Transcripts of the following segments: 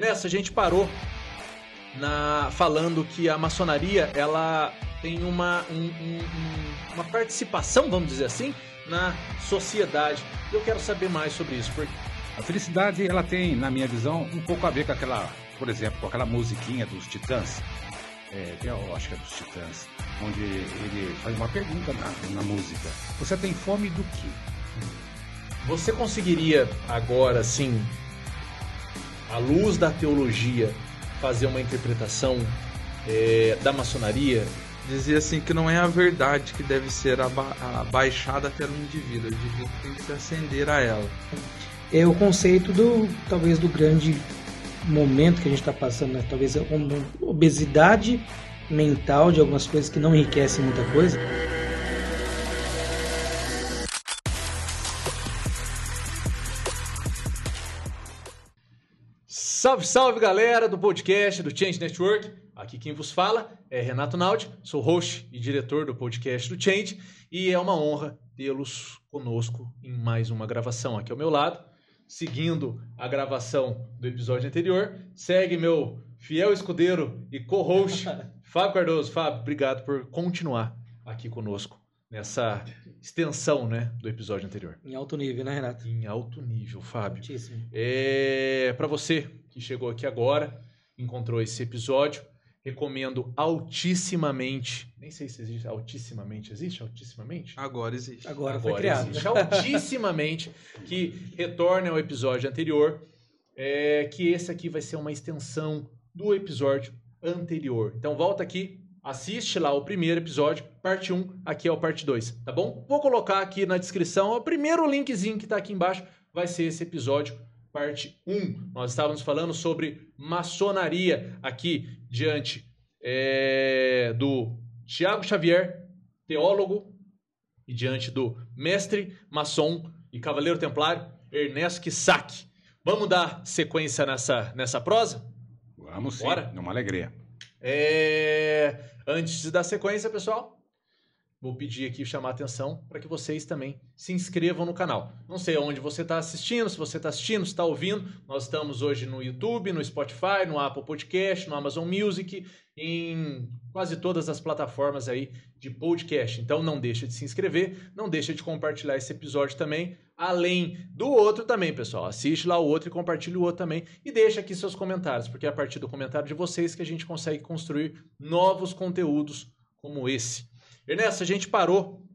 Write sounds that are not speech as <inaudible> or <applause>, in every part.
Nessa a gente parou na falando que a maçonaria ela tem uma, um, um, uma participação, vamos dizer assim, na sociedade. Eu quero saber mais sobre isso. Porque... A felicidade ela tem, na minha visão, um pouco a ver com aquela, por exemplo, com aquela musiquinha dos Titãs. É, que é dos Titãs, onde ele faz uma pergunta na, na música. Você tem fome do quê? Você conseguiria agora, assim, à luz da teologia, fazer uma interpretação é, da maçonaria? Dizia assim que não é a verdade que deve ser aba abaixada pelo indivíduo, o indivíduo tem que se acender a ela. É o conceito do talvez do grande momento que a gente está passando, né? talvez uma obesidade mental de algumas coisas que não enriquecem muita coisa. Salve, salve galera do podcast do Change Network. Aqui quem vos fala é Renato Naldi, sou host e diretor do podcast do Change e é uma honra tê-los conosco em mais uma gravação aqui ao meu lado. Seguindo a gravação do episódio anterior, segue meu fiel escudeiro e co-host <laughs> Fábio Cardoso. Fábio, obrigado por continuar aqui conosco nessa extensão né, do episódio anterior. Em alto nível, né, Renato? Em alto nível, Fábio. Altíssimo. É, Para você que chegou aqui agora, encontrou esse episódio, recomendo altissimamente. Nem sei se existe altissimamente. Existe altissimamente? Agora existe. Agora, Agora foi criado. Existe altissimamente <laughs> que retorne ao episódio anterior. É, que esse aqui vai ser uma extensão do episódio anterior. Então volta aqui, assiste lá o primeiro episódio, parte 1, aqui é o parte 2, tá bom? Vou colocar aqui na descrição, o primeiro linkzinho que tá aqui embaixo vai ser esse episódio, parte 1. Nós estávamos falando sobre maçonaria aqui diante é, do Tiago Xavier, teólogo, e diante do mestre maçom e cavaleiro templário Ernesto Kissak. Vamos dar sequência nessa, nessa prosa? Vamos sim, Bora? numa alegria. É... Antes de dar sequência, pessoal, vou pedir aqui chamar a atenção para que vocês também se inscrevam no canal. Não sei onde você está assistindo, se você está assistindo, se está ouvindo. Nós estamos hoje no YouTube, no Spotify, no Apple Podcast, no Amazon Music, em quase todas as plataformas aí de podcast. Então não deixa de se inscrever, não deixa de compartilhar esse episódio também, além do outro também, pessoal. Assiste lá o outro e compartilha o outro também e deixa aqui seus comentários, porque é a partir do comentário de vocês que a gente consegue construir novos conteúdos como esse. Ernesto, a gente parou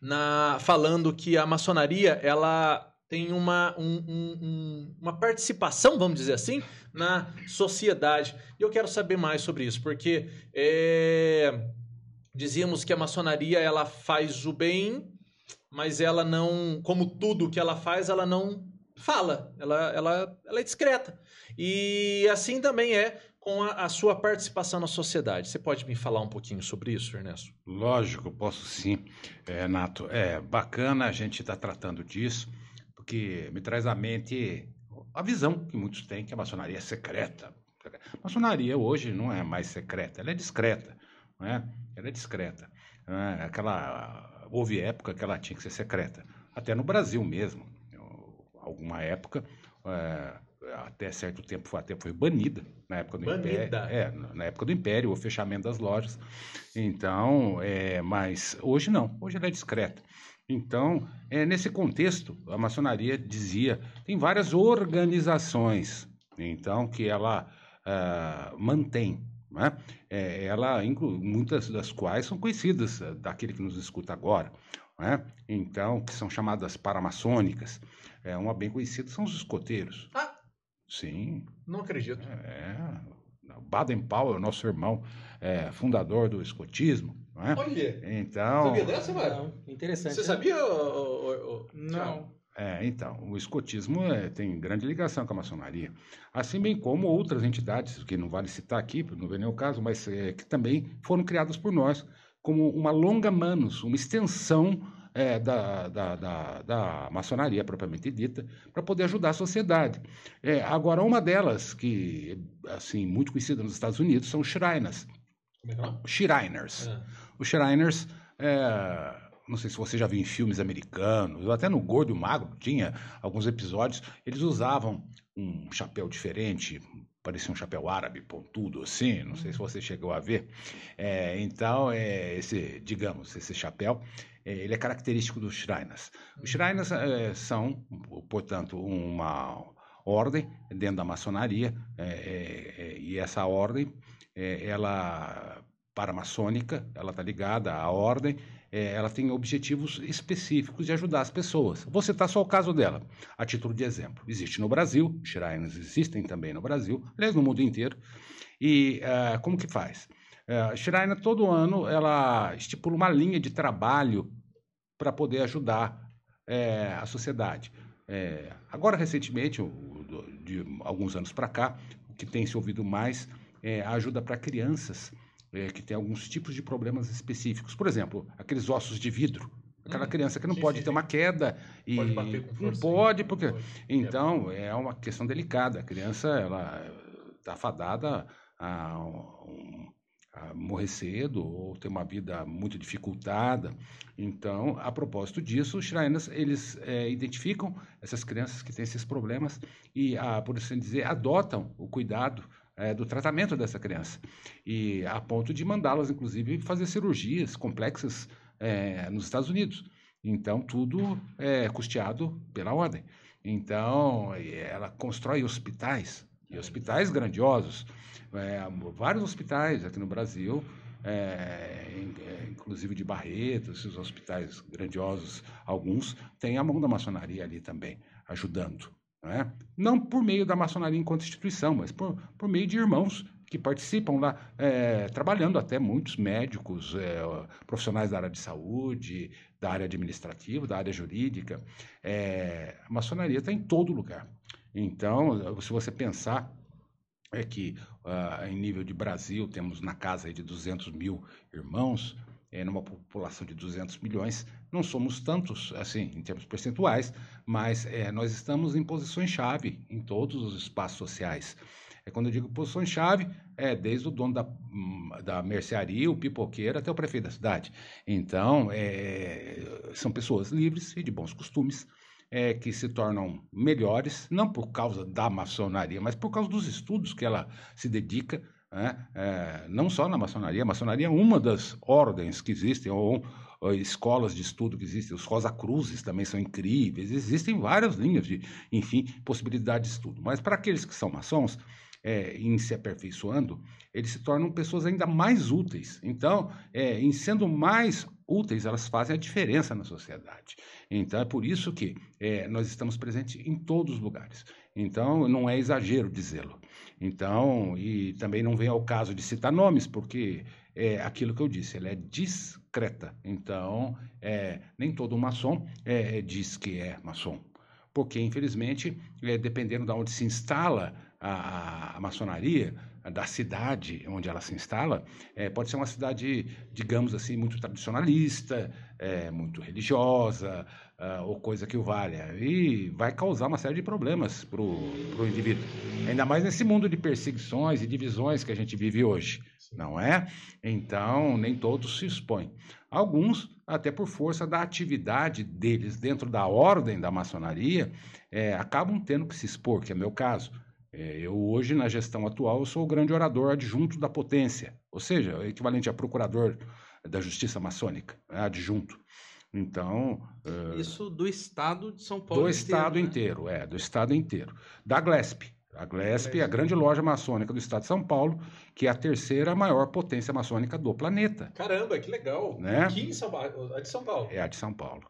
na falando que a maçonaria ela tem uma, um, um, uma participação, vamos dizer assim, na sociedade. E eu quero saber mais sobre isso, porque é, dizíamos que a maçonaria ela faz o bem, mas ela não, como tudo que ela faz, ela não fala, ela, ela, ela é discreta. E assim também é com a, a, sua participação na sociedade. Você pode me falar um pouquinho sobre isso, Ernesto? Lógico, posso sim, é, Nato. É bacana a gente estar tá tratando disso, porque me traz à mente a visão que muitos têm que a maçonaria é secreta. A maçonaria hoje não é mais secreta, ela é discreta, não é? Ela é discreta. É? Aquela houve época que ela tinha que ser secreta, até no Brasil mesmo. Alguma época é, até certo tempo foi, até foi banida na época do banida. Império. É, na época do Império, o fechamento das lojas. Então, é, mas hoje não, hoje ela é discreta. Então, é, nesse contexto, a maçonaria dizia, tem várias organizações, então, que ela uh, mantém. Né? É, ela inclui, muitas das quais são conhecidas uh, daquele que nos escuta agora. Né? Então, que são chamadas paramaçônicas. É, uma bem conhecida são os escoteiros. Ah, Sim. Não acredito. É. Baden Powell, nosso irmão, é, fundador do escotismo. Não é? Olha. Então. Sabia dessa, mano? Interessante. Você né? sabia? O, Não. É, então, o escotismo é, tem grande ligação com a maçonaria. Assim bem como outras entidades, que não vale citar aqui, não vem nem o caso, mas é, que também foram criadas por nós, como uma longa manos, uma extensão é, da, da, da, da, maçonaria propriamente dita, para poder ajudar a sociedade. É, agora, uma delas, que assim muito conhecida nos Estados Unidos, são os Shriners. É é? Shriners. É. Os Shriners, é, não sei se você já viu em filmes americanos, até no Gordo e Magro tinha alguns episódios, eles usavam um chapéu diferente, parecia um chapéu árabe, pontudo assim, não sei se você chegou a ver. É, então, é, esse, digamos, esse chapéu, ele é característico dos Shriners. Os Shriners é, são, portanto, uma ordem dentro da maçonaria, é, é, é, e essa ordem, ela paramaçônica, ela está ligada à ordem, é, ela tem objetivos específicos de ajudar as pessoas. Vou citar só o caso dela, a título de exemplo. Existe no Brasil, shrines existem também no Brasil, aliás, no mundo inteiro. E uh, como que faz? Uh, a todo ano, ela estipula uma linha de trabalho para poder ajudar é, a sociedade. É, agora, recentemente, de alguns anos para cá, o que tem se ouvido mais é a ajuda para crianças é, que tem alguns tipos de problemas específicos. Por exemplo, aqueles ossos de vidro. Aquela hum, criança que não sim, pode sim, ter sim. uma queda e pode bater com força, não pode porque pode. então é uma questão delicada. A criança ela está fadada a, a, morrer cedo ou ter uma vida muito dificultada. Então, a propósito disso, os Shrines, eles é, identificam essas crianças que têm esses problemas e, a, por assim dizer, adotam o cuidado é, do tratamento dessa criança. E a ponto de mandá-las, inclusive, fazer cirurgias complexas é, nos Estados Unidos. Então, tudo é custeado pela ordem. Então, ela constrói hospitais, e hospitais grandiosos. É, vários hospitais aqui no Brasil, é, é inclusive de Barreto, esses hospitais grandiosos, alguns, têm a mão da maçonaria ali também, ajudando. Né? Não por meio da maçonaria enquanto instituição, mas por, por meio de irmãos que participam lá, é, trabalhando até muitos médicos, é, profissionais da área de saúde, da área administrativa, da área jurídica. É, a maçonaria está em todo lugar. Então, se você pensar é que uh, em nível de Brasil temos na casa de 200 mil irmãos, é, numa população de 200 milhões, não somos tantos, assim, em termos percentuais, mas é, nós estamos em posições-chave em todos os espaços sociais. É, quando eu digo posições-chave, é desde o dono da, hum, da mercearia, o pipoqueiro, até o prefeito da cidade. Então, é, são pessoas livres e de bons costumes, é, que se tornam melhores, não por causa da maçonaria, mas por causa dos estudos que ela se dedica, né? é, não só na maçonaria, a maçonaria é uma das ordens que existem, ou, ou escolas de estudo que existem, os Rosa Cruzes também são incríveis, existem várias linhas de, enfim, possibilidade de estudo. Mas para aqueles que são maçons, é, em se aperfeiçoando, eles se tornam pessoas ainda mais úteis. Então, é, em sendo mais úteis, elas fazem a diferença na sociedade. Então, é por isso que é, nós estamos presentes em todos os lugares. Então, não é exagero dizê-lo. Então, e também não vem ao caso de citar nomes, porque é aquilo que eu disse, ela é discreta. Então, é, nem todo maçom é, diz que é maçom. Porque, infelizmente, é, dependendo de onde se instala a, a maçonaria, da cidade onde ela se instala, é, pode ser uma cidade, digamos assim, muito tradicionalista, é, muito religiosa, uh, ou coisa que o valha. E vai causar uma série de problemas para o indivíduo. Ainda mais nesse mundo de perseguições e divisões que a gente vive hoje, não é? Então, nem todos se expõem. Alguns, até por força da atividade deles dentro da ordem da maçonaria, é, acabam tendo que se expor, que é meu caso. É, eu hoje, na gestão atual, sou o grande orador adjunto da potência, ou seja, o equivalente a procurador da justiça maçônica, né, adjunto. Então. Uh, Isso do estado de São Paulo. Do inteiro, estado né? inteiro, é, do estado inteiro. Da Glesp. A Glesp é a grande loja maçônica do estado de São Paulo, que é a terceira maior potência maçônica do planeta. Caramba, que legal! Né? Aqui em São Paulo, a de São Paulo. É a de São Paulo.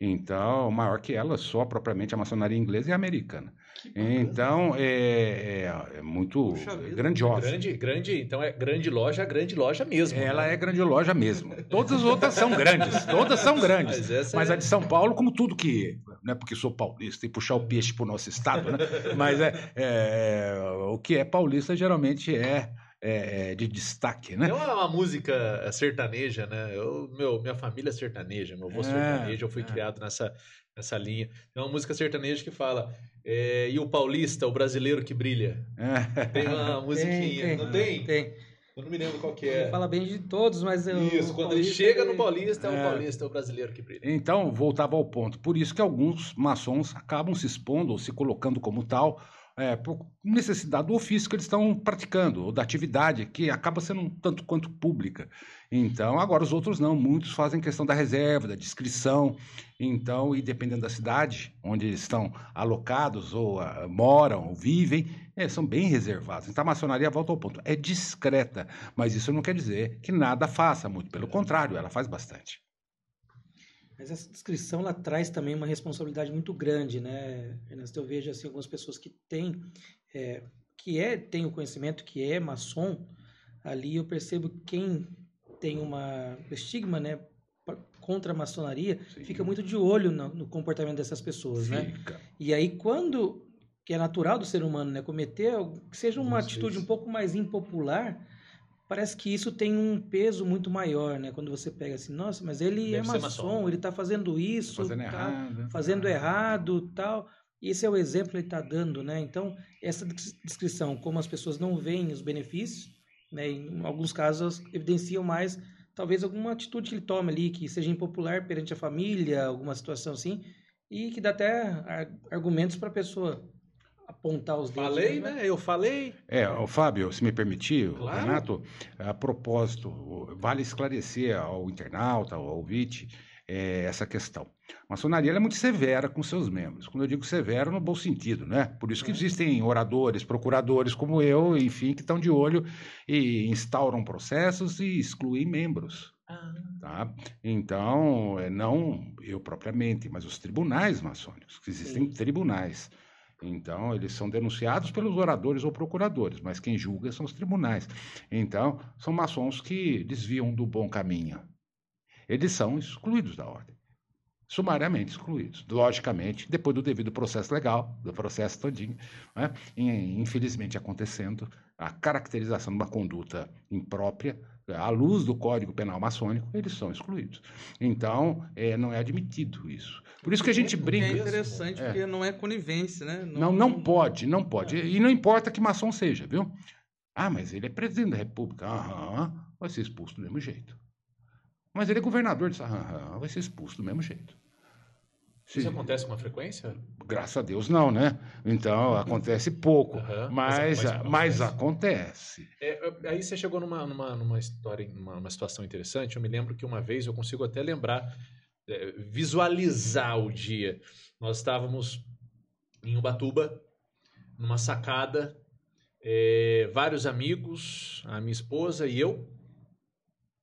Então, maior que ela, só propriamente a maçonaria inglesa e americana. Então, é, é, é muito grandiosa. Grande, grande, então é grande loja, grande loja mesmo. Ela né? é grande loja mesmo. Todas as outras são grandes, todas são grandes. Mas, Mas é... a de São Paulo, como tudo que, não é porque sou paulista e puxar o peixe para o nosso estado, né? Mas é, é, o que é paulista geralmente é é, é, de destaque, né? É uma, uma, música sertaneja, né? Eu, meu, minha família é sertaneja, meu avô é, sertanejo, eu fui é. criado nessa, nessa linha. É uma música sertaneja que fala é, e o paulista, o brasileiro que brilha. É. Tem uma <laughs> musiquinha, tem, tem, não tem? Tem. Eu não me lembro qual que é. Ele fala bem de todos, mas eu, Isso, quando ele chega no Paulista, é o Paulista, é o brasileiro que brilha. Então, voltava ao ponto. Por isso que alguns maçons acabam se expondo ou se colocando como tal, é, por necessidade do ofício que eles estão praticando, ou da atividade, que acaba sendo um tanto quanto pública. Então, agora os outros não, muitos fazem questão da reserva, da descrição. Então, e dependendo da cidade onde eles estão alocados, ou uh, moram, ou vivem, é, são bem reservados. Então, a maçonaria, volta ao ponto, é discreta, mas isso não quer dizer que nada faça, muito pelo contrário, ela faz bastante. Mas essa descrição ela traz também uma responsabilidade muito grande, né, Ernesto? Eu vejo assim algumas pessoas que têm, é, que é tem o conhecimento que é maçom, ali eu percebo que quem tem uma estigma, né, contra a maçonaria, Sim. fica muito de olho no, no comportamento dessas pessoas, né? fica. né? E aí quando que é natural do ser humano, né, cometer que seja uma atitude um pouco mais impopular, parece que isso tem um peso muito maior, né? Quando você pega assim, nossa, mas ele Deve é maçom, maçom, ele está fazendo isso, tá fazendo tá errado, fazendo errado, tal. Esse é o exemplo que ele está dando, né? Então, essa descrição, como as pessoas não veem os benefícios, né? Em alguns casos evidenciam mais, talvez alguma atitude que ele tome ali que seja impopular perante a família, alguma situação assim, e que dá até argumentos para a pessoa apontar os dedos. Falei, né? né? Eu falei. É, o Fábio, se me permitir, claro. Renato, a propósito, vale esclarecer ao internauta, ao ouvinte, é, essa questão. A maçonaria é muito severa com seus membros. Quando eu digo severo, no bom sentido, né? Por isso que é. existem oradores, procuradores como eu, enfim, que estão de olho e instauram processos e excluem membros. Ah. Tá? Então, é, não eu propriamente, mas os tribunais maçônicos, que existem Sim. tribunais. Então, eles são denunciados pelos oradores ou procuradores, mas quem julga são os tribunais. Então, são maçons que desviam do bom caminho. Eles são excluídos da ordem. Sumariamente excluídos. Logicamente, depois do devido processo legal, do processo todinho, né? infelizmente acontecendo a caracterização de uma conduta imprópria à luz do Código Penal maçônico, eles são excluídos. Então, é, não é admitido isso. Por isso que a gente brinca. É interessante, é. porque não é conivência, né? Não, não, não pode, não pode. E não importa que maçom seja, viu? Ah, mas ele é presidente da República. Aham, vai ser expulso do mesmo jeito. Mas ele é governador Aham, vai ser expulso do mesmo jeito. Isso acontece com uma frequência? Graças a Deus não, né? Então acontece pouco, uhum, mas, mas, mas, mas, acontece. É, aí você chegou numa, numa, numa história, numa, numa, situação interessante. Eu me lembro que uma vez eu consigo até lembrar, é, visualizar o dia. Nós estávamos em Ubatuba, numa sacada, é, vários amigos, a minha esposa e eu,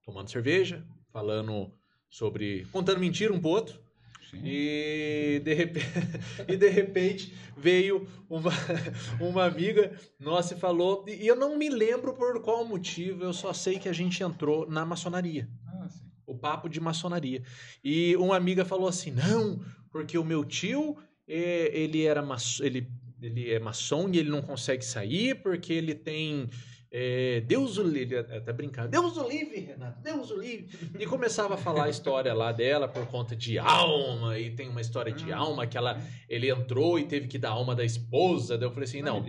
tomando cerveja, falando sobre. contando mentira um pro outro. E de, repente, <laughs> e de repente veio uma, <laughs> uma amiga nossa e falou. E eu não me lembro por qual motivo, eu só sei que a gente entrou na maçonaria. Ah, o papo de maçonaria. E uma amiga falou assim: não, porque o meu tio, ele era maçom, ele, ele é maçom e ele não consegue sair porque ele tem é, Deus o livre, até brincando, Deus o livre, Renato, Deus o livre. E começava a falar a história lá dela por conta de alma, e tem uma história de ah. alma que ela, ele entrou e teve que dar alma da esposa. Daí eu falei assim: não.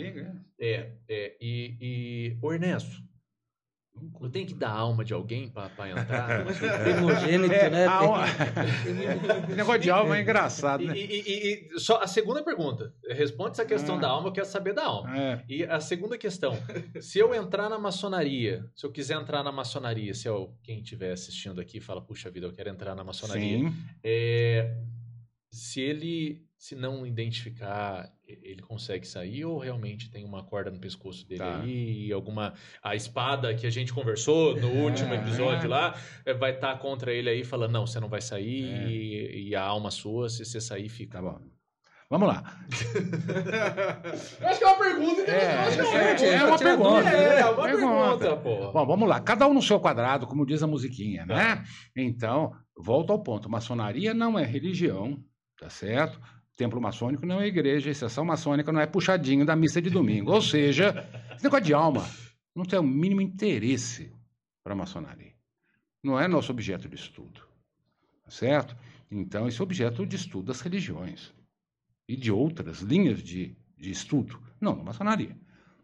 É, é, e, e o Ernesto, eu tenho que dar alma de alguém para entrar. <laughs> Primogênito, é, né? Alma... <laughs> negócio de alma é engraçado, né? E, e, e, só a segunda pergunta. Responde essa questão ah. da alma, eu quero saber da alma. É. E a segunda questão. se eu entrar na maçonaria, se eu quiser entrar na maçonaria, se eu, quem estiver assistindo aqui fala, puxa vida, eu quero entrar na maçonaria. Sim. É, se ele se não identificar, ele consegue sair ou realmente tem uma corda no pescoço dele tá. aí e alguma a espada que a gente conversou no é, último episódio é. lá eh, vai estar tá contra ele aí falando não, você não vai sair é. e, e, a alma sua, se você sair fica. Tá bom. Vamos lá. acho que é uma pergunta é, é, é, uma pergunta. É, uma pergunta, pô. Bom, vamos lá. Cada um no seu quadrado, como diz a musiquinha, né? Tá. Então, volta ao ponto. Maçonaria não é religião, tá certo? Templo maçônico não é igreja, a exceção maçônica não é puxadinho da missa de domingo. Ou seja, esse negócio de alma não tem o mínimo interesse para a maçonaria. Não é nosso objeto de estudo. Tá certo? Então, esse é objeto de estudo das religiões e de outras linhas de, de estudo. Não, na maçonaria.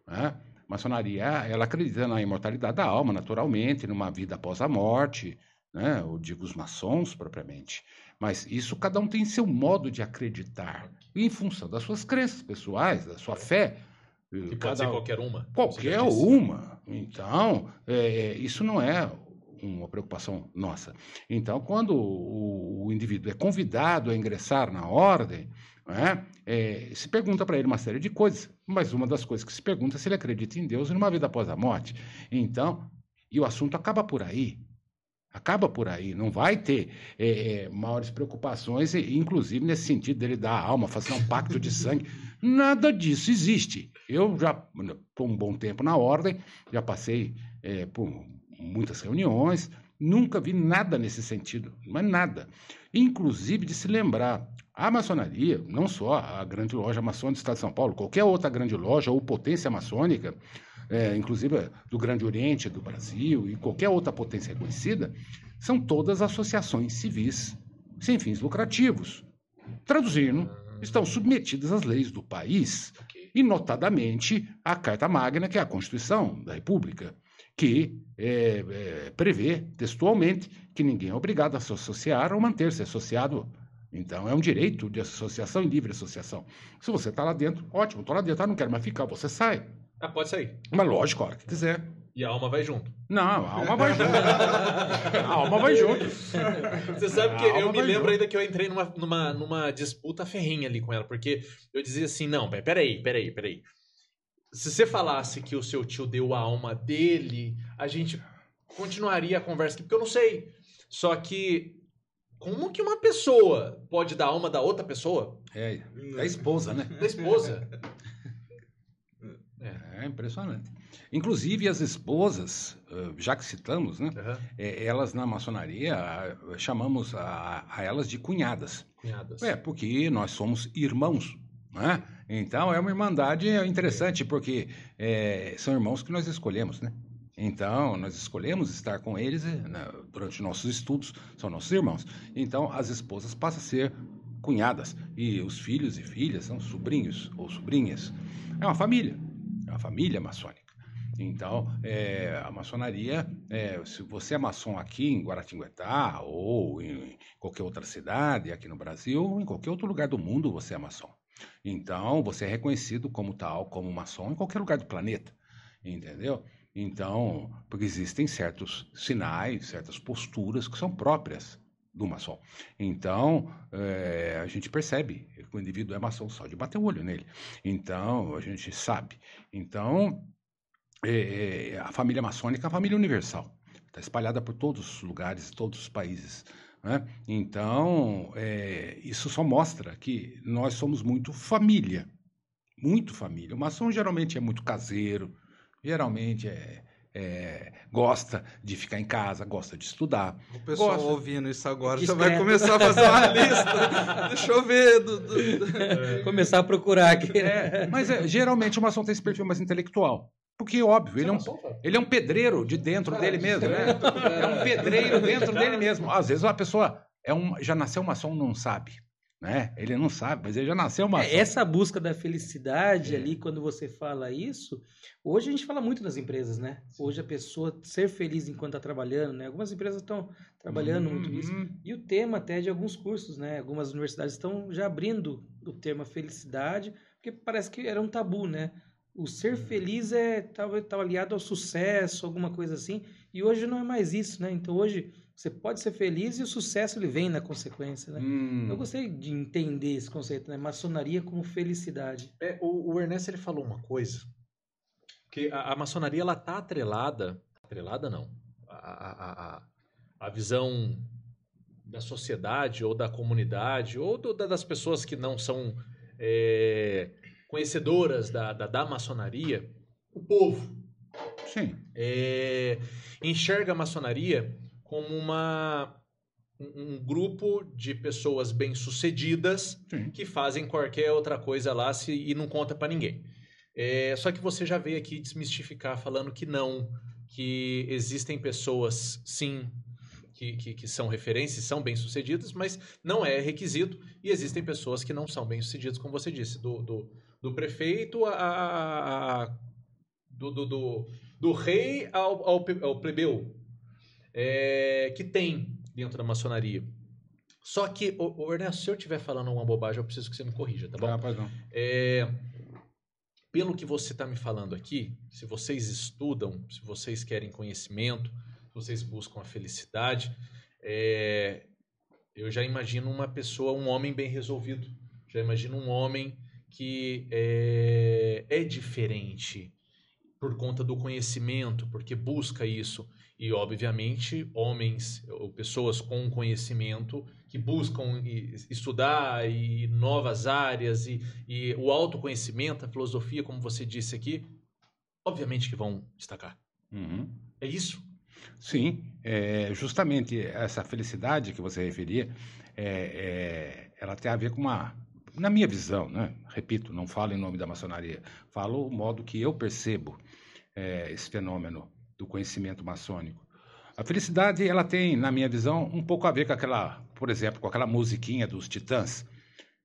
Né? A maçonaria, ela acredita na imortalidade da alma, naturalmente, numa vida após a morte, né? eu digo os maçons propriamente. Mas isso cada um tem seu modo de acreditar, em função das suas crenças pessoais, da sua fé. Que pode Cada- ser qualquer uma. Qualquer uma. Então, é, isso não é uma preocupação nossa. Então, quando o, o indivíduo é convidado a ingressar na ordem, né, é, se pergunta para ele uma série de coisas, mas uma das coisas que se pergunta é se ele acredita em Deus e numa vida após a morte. Então, e o assunto acaba por aí. Acaba por aí, não vai ter é, é, maiores preocupações, inclusive nesse sentido dele dar a alma, fazer um pacto de sangue. Nada disso existe. Eu já, por um bom tempo na ordem, já passei é, por muitas reuniões, nunca vi nada nesse sentido, mas nada. Inclusive de se lembrar, a maçonaria, não só a grande loja maçônica do Estado de São Paulo, qualquer outra grande loja ou potência maçônica, é, inclusive do Grande Oriente, do Brasil e qualquer outra potência reconhecida, são todas associações civis sem fins lucrativos. Traduzindo, estão submetidas às leis do país e, notadamente, à Carta Magna, que é a Constituição da República, que é, é, prevê textualmente que ninguém é obrigado a se associar ou manter-se associado. Então, é um direito de associação e livre associação. Se você está lá dentro, ótimo, estou lá dentro, ah, não quero mais ficar, você sai. Ah, pode sair. Mas lógico, a hora que quiser. E a alma vai junto. Não, a alma vai junto. A alma vai junto. Você sabe que eu me lembro junto. ainda que eu entrei numa, numa, numa disputa ferrinha ali com ela, porque eu dizia assim, não, pe- peraí, peraí, peraí. Se você falasse que o seu tio deu a alma dele, a gente continuaria a conversa aqui, porque eu não sei. Só que, como que uma pessoa pode dar a alma da outra pessoa? É, da esposa, né? Da esposa. É impressionante. Inclusive, as esposas, eh, já que citamos, né? Eh, Elas na maçonaria ah, chamamos a, a elas de cunhadas. Cunhadas. É, porque nós somos irmãos. Né? Então é uma irmandade interessante, porque eh, são irmãos que nós escolhemos, né? Então, nós escolhemos estar com eles eh, na- durante nossos estudos, são nossos irmãos. Então, as esposas passam a ser cunhadas, e os filhos e filhas são sobrinhos ou sobrinhas. É uma família, é uma família maçônica. Então, eh, a maçonaria, eh, se você é maçom aqui em Guaratinguetá ou em qualquer outra cidade aqui no Brasil, ou em qualquer outro lugar do mundo, você é maçom. Então, você é reconhecido como tal, como maçom em qualquer lugar do planeta, entendeu? Então, porque existem certos sinais, certas posturas que são próprias do maçom. Então, eh, a gente percebe que o indivíduo é maçom só de bater o olho nele. Então, a gente sabe. Então, eh, eh, a família maçônica é uma família universal. Está espalhada por todos os lugares, todos os países. né? Então, eh, isso só mostra que nós somos muito família. Muito família. O maçom geralmente é muito caseiro, geralmente é, é, gosta de ficar em casa, gosta de estudar. O pessoal Gosto. ouvindo isso agora já vai começar a fazer uma <laughs> lista. Deixa eu ver. do- do- Começar a procurar aqui. É, mas é, geralmente o maçom tem esse perfil mais intelectual. Porque, óbvio, ele é, um, ele é um pedreiro de dentro dele mesmo, né? É um pedreiro dentro dele mesmo. Às vezes uma pessoa é um, já nasceu maçom não sabe, né? Ele não sabe, mas ele já nasceu maçom. É, essa busca da felicidade É. ali, quando você fala isso, hoje a gente fala muito nas empresas, né? Hoje a pessoa ser feliz enquanto está trabalhando, né? Algumas empresas estão trabalhando muito isso. Uhum. E o tema até de alguns cursos, né? Algumas universidades estão já abrindo o termo felicidade, porque parece que era um tabu, né? O ser feliz é talvez tá aliado ao sucesso, alguma coisa assim. E hoje não é mais isso, né? Então hoje você pode ser feliz e o sucesso ele vem na consequência, né? Hum. Eu gostei de entender esse conceito, né? Maçonaria como felicidade. É, o, o Ernesto ele falou uma coisa que a, a maçonaria ela tá atrelada, atrelada não, a, a, a, a visão da sociedade ou da comunidade ou do- da- das pessoas que não são é, conhecedoras da, da, da maçonaria, o povo Sim. é, enxerga a maçonaria como uma um, grupo de pessoas bem-sucedidas que fazem qualquer outra coisa lá se, e não conta pra ninguém. É, só que você já veio aqui desmistificar falando que não, que existem pessoas, sim, que, que, que são referências, são bem-sucedidas, mas não é requisito, e existem pessoas que não são bem-sucedidas, como você disse, do, do, do prefeito a, a- a- do, do, do, do rei ao, ao, ao plebeu. É, que tem dentro da maçonaria. Só que, ô, ô, Ernesto, se eu estiver falando uma bobagem, eu preciso que você me corrija, tá bom? Ah, perdão. É, pelo que você está me falando aqui, se vocês estudam, se vocês querem conhecimento, se vocês buscam a felicidade, é, eu já imagino uma pessoa, um homem bem resolvido. Já imagino um homem que é, é diferente por conta do conhecimento, porque busca isso. E, obviamente, homens ou pessoas com conhecimento que buscam estudar e novas áreas e, e o autoconhecimento, a filosofia, como você disse aqui, obviamente que vão destacar. Uhum. É isso? Sim, é, justamente essa felicidade que você referia, é, é, ela tem a ver com uma, na minha visão, né? repito, não falo em nome da maçonaria, falo o modo que eu percebo é, esse fenômeno do conhecimento maçônico. A felicidade, ela tem, na minha visão, um pouco a ver com aquela, por exemplo, com aquela musiquinha dos Titãs,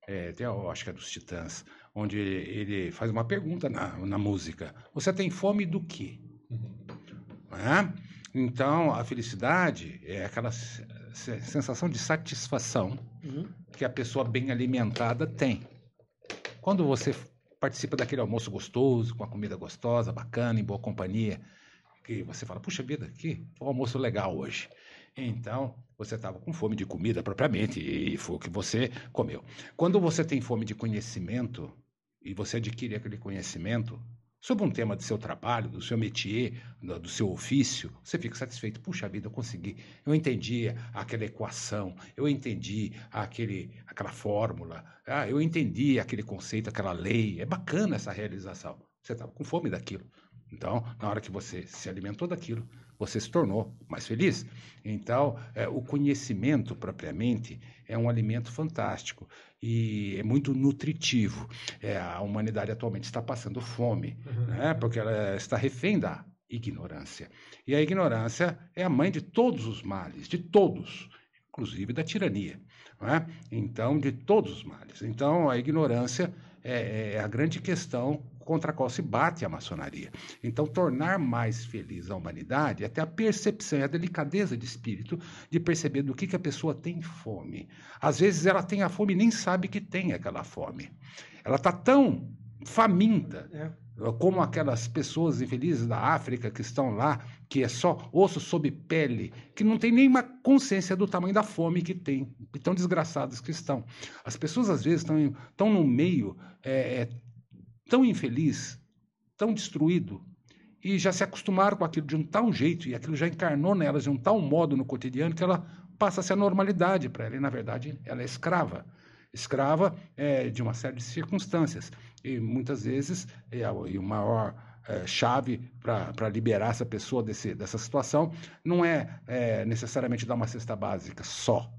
é, eu acho que é dos Titãs, onde ele faz uma pergunta na, na música: Você tem fome do quê? Uhum. É? Então, a felicidade é aquela sensação de satisfação uhum. que a pessoa bem alimentada tem. Quando você participa daquele almoço gostoso, com a comida gostosa, bacana, em boa companhia, que você fala, puxa vida, que um almoço legal hoje. Então, você estava com fome de comida propriamente e foi o que você comeu. Quando você tem fome de conhecimento e você adquire aquele conhecimento sobre um tema do seu trabalho, do seu métier, do, seu ofício, você fica satisfeito. Puxa vida, eu consegui. Eu entendi aquela equação, eu entendi aquele, aquela fórmula, ah, eu entendi aquele conceito, aquela lei. É bacana essa realização. Você estava com fome daquilo. Então, na hora que você se alimentou daquilo, você se tornou mais feliz. Então, é, o conhecimento propriamente é um alimento fantástico e é muito nutritivo. É, a humanidade atualmente está passando fome, uhum. né, porque ela está refém da ignorância. E a ignorância é a mãe de todos os males, de todos, inclusive da tirania. É? Então, de todos os males. Então, a ignorância é, é a grande questão contra a qual se bate a maçonaria. Então, tornar mais feliz a humanidade é ter a percepção e a delicadeza de espírito de perceber do que, que a pessoa tem fome. Às vezes ela tem a fome e nem sabe que tem aquela fome. Ela está tão faminta. É. Como aquelas pessoas infelizes da África que estão lá, que é só osso sob pele, que não tem nenhuma consciência do tamanho da fome que tem, e tão desgraçadas que estão. As pessoas, às vezes, estão, estão no meio é, é tão infeliz, tão destruído, e já se acostumaram com aquilo de um tal jeito, e aquilo já encarnou nelas de um tal modo no cotidiano que ela passa a ser a normalidade para ela, e na verdade ela é escrava. Escrava é, de uma série de circunstâncias. E muitas vezes, é, e o maior é, chave para liberar essa pessoa desse, dessa situação não é, é necessariamente dar uma cesta básica só,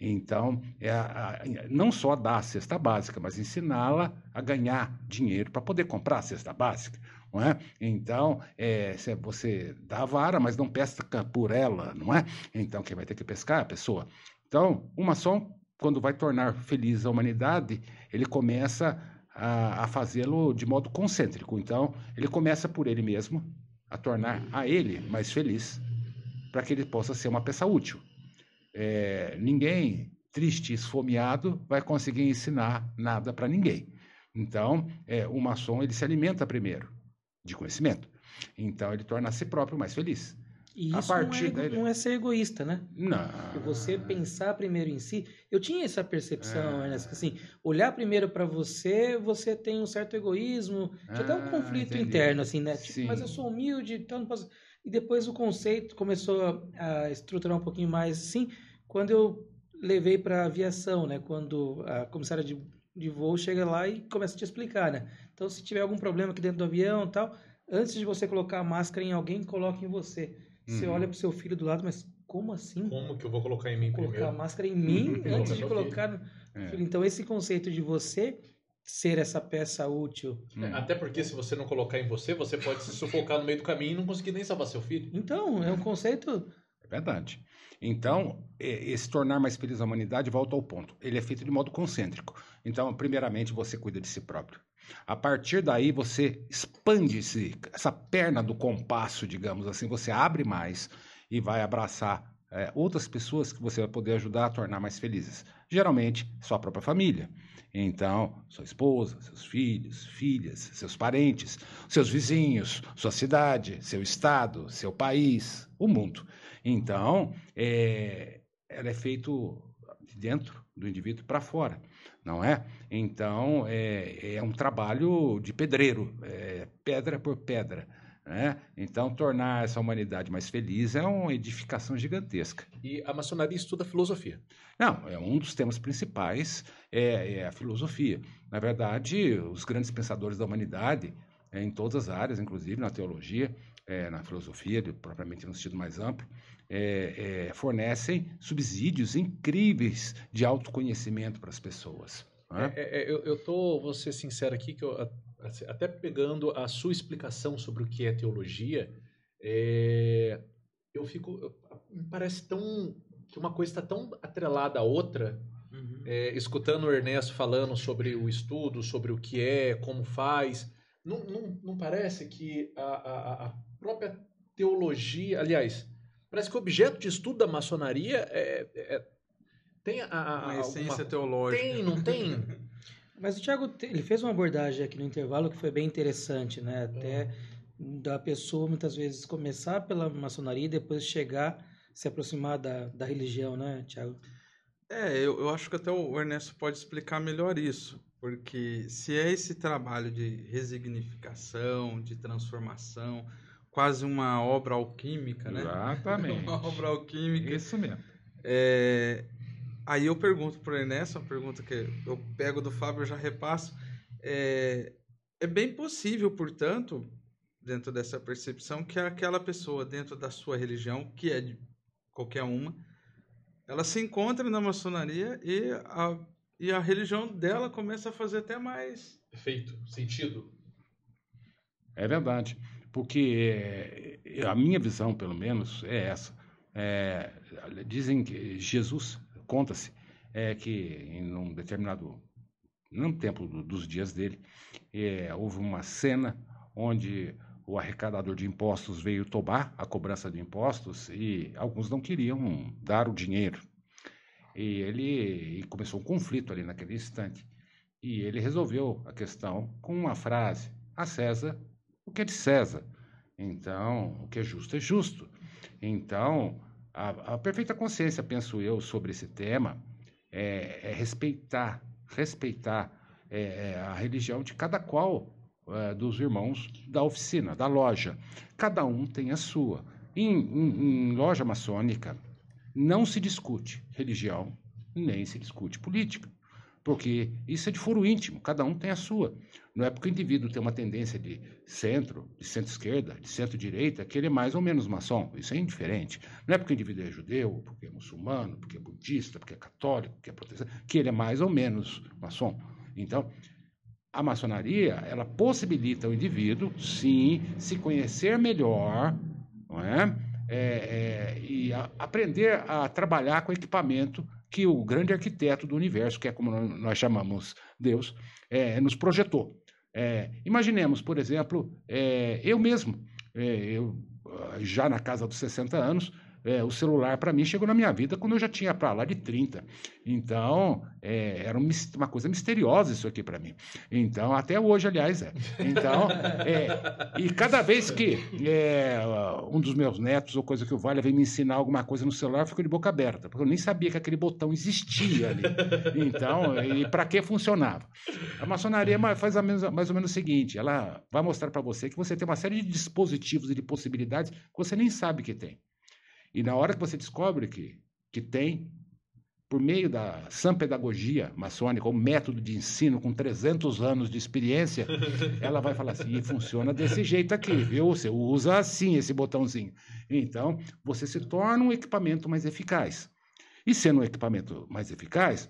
então, é a, a, não só dar a cesta básica, mas ensiná-la a ganhar dinheiro para poder comprar a cesta básica. Não é? Então, é, você dá a vara, mas não pesca por ela, não é? Então, quem vai ter que pescar é a pessoa. Então, o maçom, quando vai tornar feliz a humanidade, ele começa a, a fazê-lo de modo concêntrico. Então, ele começa por ele mesmo, a tornar a ele mais feliz, para que ele possa ser uma peça útil é, ninguém triste, esfomeado, vai conseguir ensinar nada para ninguém. Então, é, o maçom ele se alimenta primeiro de conhecimento. Então, ele torna a si próprio mais feliz. E isso não é, dele... não é, ser egoísta, né? Não. Porque você pensar primeiro em si. Eu tinha essa percepção, é. Ernesto, que assim, olhar primeiro para você, você tem um certo egoísmo, tinha até um ah, conflito entendi. interno, assim, né? Tipo, mas eu sou humilde, então não posso. E depois o conceito começou a estruturar um pouquinho mais assim, quando eu levei para aviação, né? Quando a comissária de, de voo chega lá e começa a te explicar, né? Então, se tiver algum problema aqui dentro do avião tal, antes de você colocar a máscara em alguém, coloque em você. Você uhum. olha pro seu filho do lado, mas como assim? Como que eu vou colocar em mim colocar primeiro? Colocar a máscara em mim <laughs> antes de colocar no é. filho. Então, esse conceito de você ser essa peça útil. É, até porque se você não colocar em você, você pode se sufocar no meio do caminho e não conseguir nem salvar seu filho. Então, é um conceito. É verdade. Então, esse tornar mais feliz a humanidade volta ao ponto. Ele é feito de modo concêntrico. Então, primeiramente, você cuida de si próprio. A partir daí, você expande esse, essa perna do compasso, digamos assim, você abre mais e vai abraçar é, outras pessoas que você vai poder ajudar a tornar mais felizes. Geralmente, sua própria família. Então, sua esposa, seus filhos, filhas, seus parentes, seus vizinhos, sua cidade, seu estado, seu país, o mundo. Então, é, ela é feito de dentro do indivíduo para fora, não é? Então, é, é um trabalho de pedreiro, é, pedra por pedra. Né? Então, tornar essa humanidade mais feliz é uma edificação gigantesca. E a maçonaria estuda filosofia. Não, é um dos temas principais é, é a filosofia. Na verdade, os grandes pensadores da humanidade, é, em todas as áreas, inclusive na teologia, é, na filosofia, propriamente no sentido mais amplo, é, é, fornecem subsídios incríveis de autoconhecimento para as pessoas. Né? É, é, eu, eu tô, vou ser sincero aqui, que eu até pegando a sua explicação sobre o que é teologia, é, eu fico, me parece tão que uma coisa está tão atrelada à outra. Uhum. É, escutando o Ernesto falando sobre o estudo, sobre o que é, como faz, não, não, não parece que a, a, a própria teologia, aliás, parece que o objeto de estudo da maçonaria é, é tem a, a, uma essência alguma... teológica. Tem, não tem? <laughs> Mas o Thiago, ele fez uma abordagem aqui no intervalo que foi bem interessante, né? Até uhum. da pessoa muitas vezes começar pela maçonaria e depois chegar, se aproximar da, da religião, né, Thiago? É, eu, eu acho que até o Ernesto pode explicar melhor isso, porque se é esse trabalho de resignificação, de transformação, quase uma obra alquímica, né? Exatamente. <laughs> uma obra alquímica. Isso mesmo. É, Aí eu pergunto para o Ernesto, uma pergunta que eu pego do Fábio e já repasso. É, é bem possível, portanto, dentro dessa percepção, que aquela pessoa, dentro da sua religião, que é de qualquer uma, ela se encontra na maçonaria e a, e a religião dela começa a fazer até mais. Efeito, sentido. É verdade. Porque é, a minha visão, pelo menos, é essa. É, dizem que Jesus conta-se é, que em um determinado num tempo do, dos dias dele é, houve uma cena onde o arrecadador de impostos veio tobar a cobrança de impostos e alguns não queriam dar o dinheiro. E ele e começou um conflito ali naquele instante. E ele resolveu a questão com uma frase a César o que é de César? Então o que é justo é justo. Então a, a perfeita consciência, penso eu, sobre esse tema é, é respeitar, respeitar é, é a religião de cada qual é, dos irmãos da oficina, da loja. Cada um tem a sua. Em, em, em loja maçônica, não se discute religião, nem se discute política porque isso é de foro íntimo, cada um tem a sua. Não é porque o indivíduo tem uma tendência de centro, de centro-esquerda, de centro-direita, que ele é mais ou menos maçom. Isso é indiferente. Não é porque o indivíduo é judeu, porque é muçulmano, porque é budista, porque é católico, porque é protestante, que ele é mais ou menos maçom. Então, a maçonaria, ela possibilita o indivíduo, sim, se conhecer melhor, não é? é, é e a, aprender a trabalhar com equipamento que o grande arquiteto do universo, que é como nós chamamos Deus, é, nos projetou. É, imaginemos, por exemplo, é, eu mesmo, é, eu, já na casa dos 60 anos, é, o celular, para mim, chegou na minha vida quando eu já tinha para lá de 30. Então, é, era uma coisa misteriosa isso aqui para mim. Então, até hoje, aliás, é. Então, é, e cada vez que é, um dos meus netos ou coisa que o Vale vem me ensinar alguma coisa no celular, eu fico de boca aberta, porque eu nem sabia que aquele botão existia ali. Então, e para que funcionava? A maçonaria faz mais ou menos o seguinte: ela vai mostrar para você que você tem uma série de dispositivos e de possibilidades que você nem sabe que tem. E na hora que você descobre que, que tem, por meio da sã pedagogia maçônica, o método de ensino com 300 anos de experiência, <laughs> ela vai falar assim, e funciona desse jeito aqui, viu? Você usa assim esse botãozinho. Então, você se torna um equipamento mais eficaz. E sendo um equipamento mais eficaz,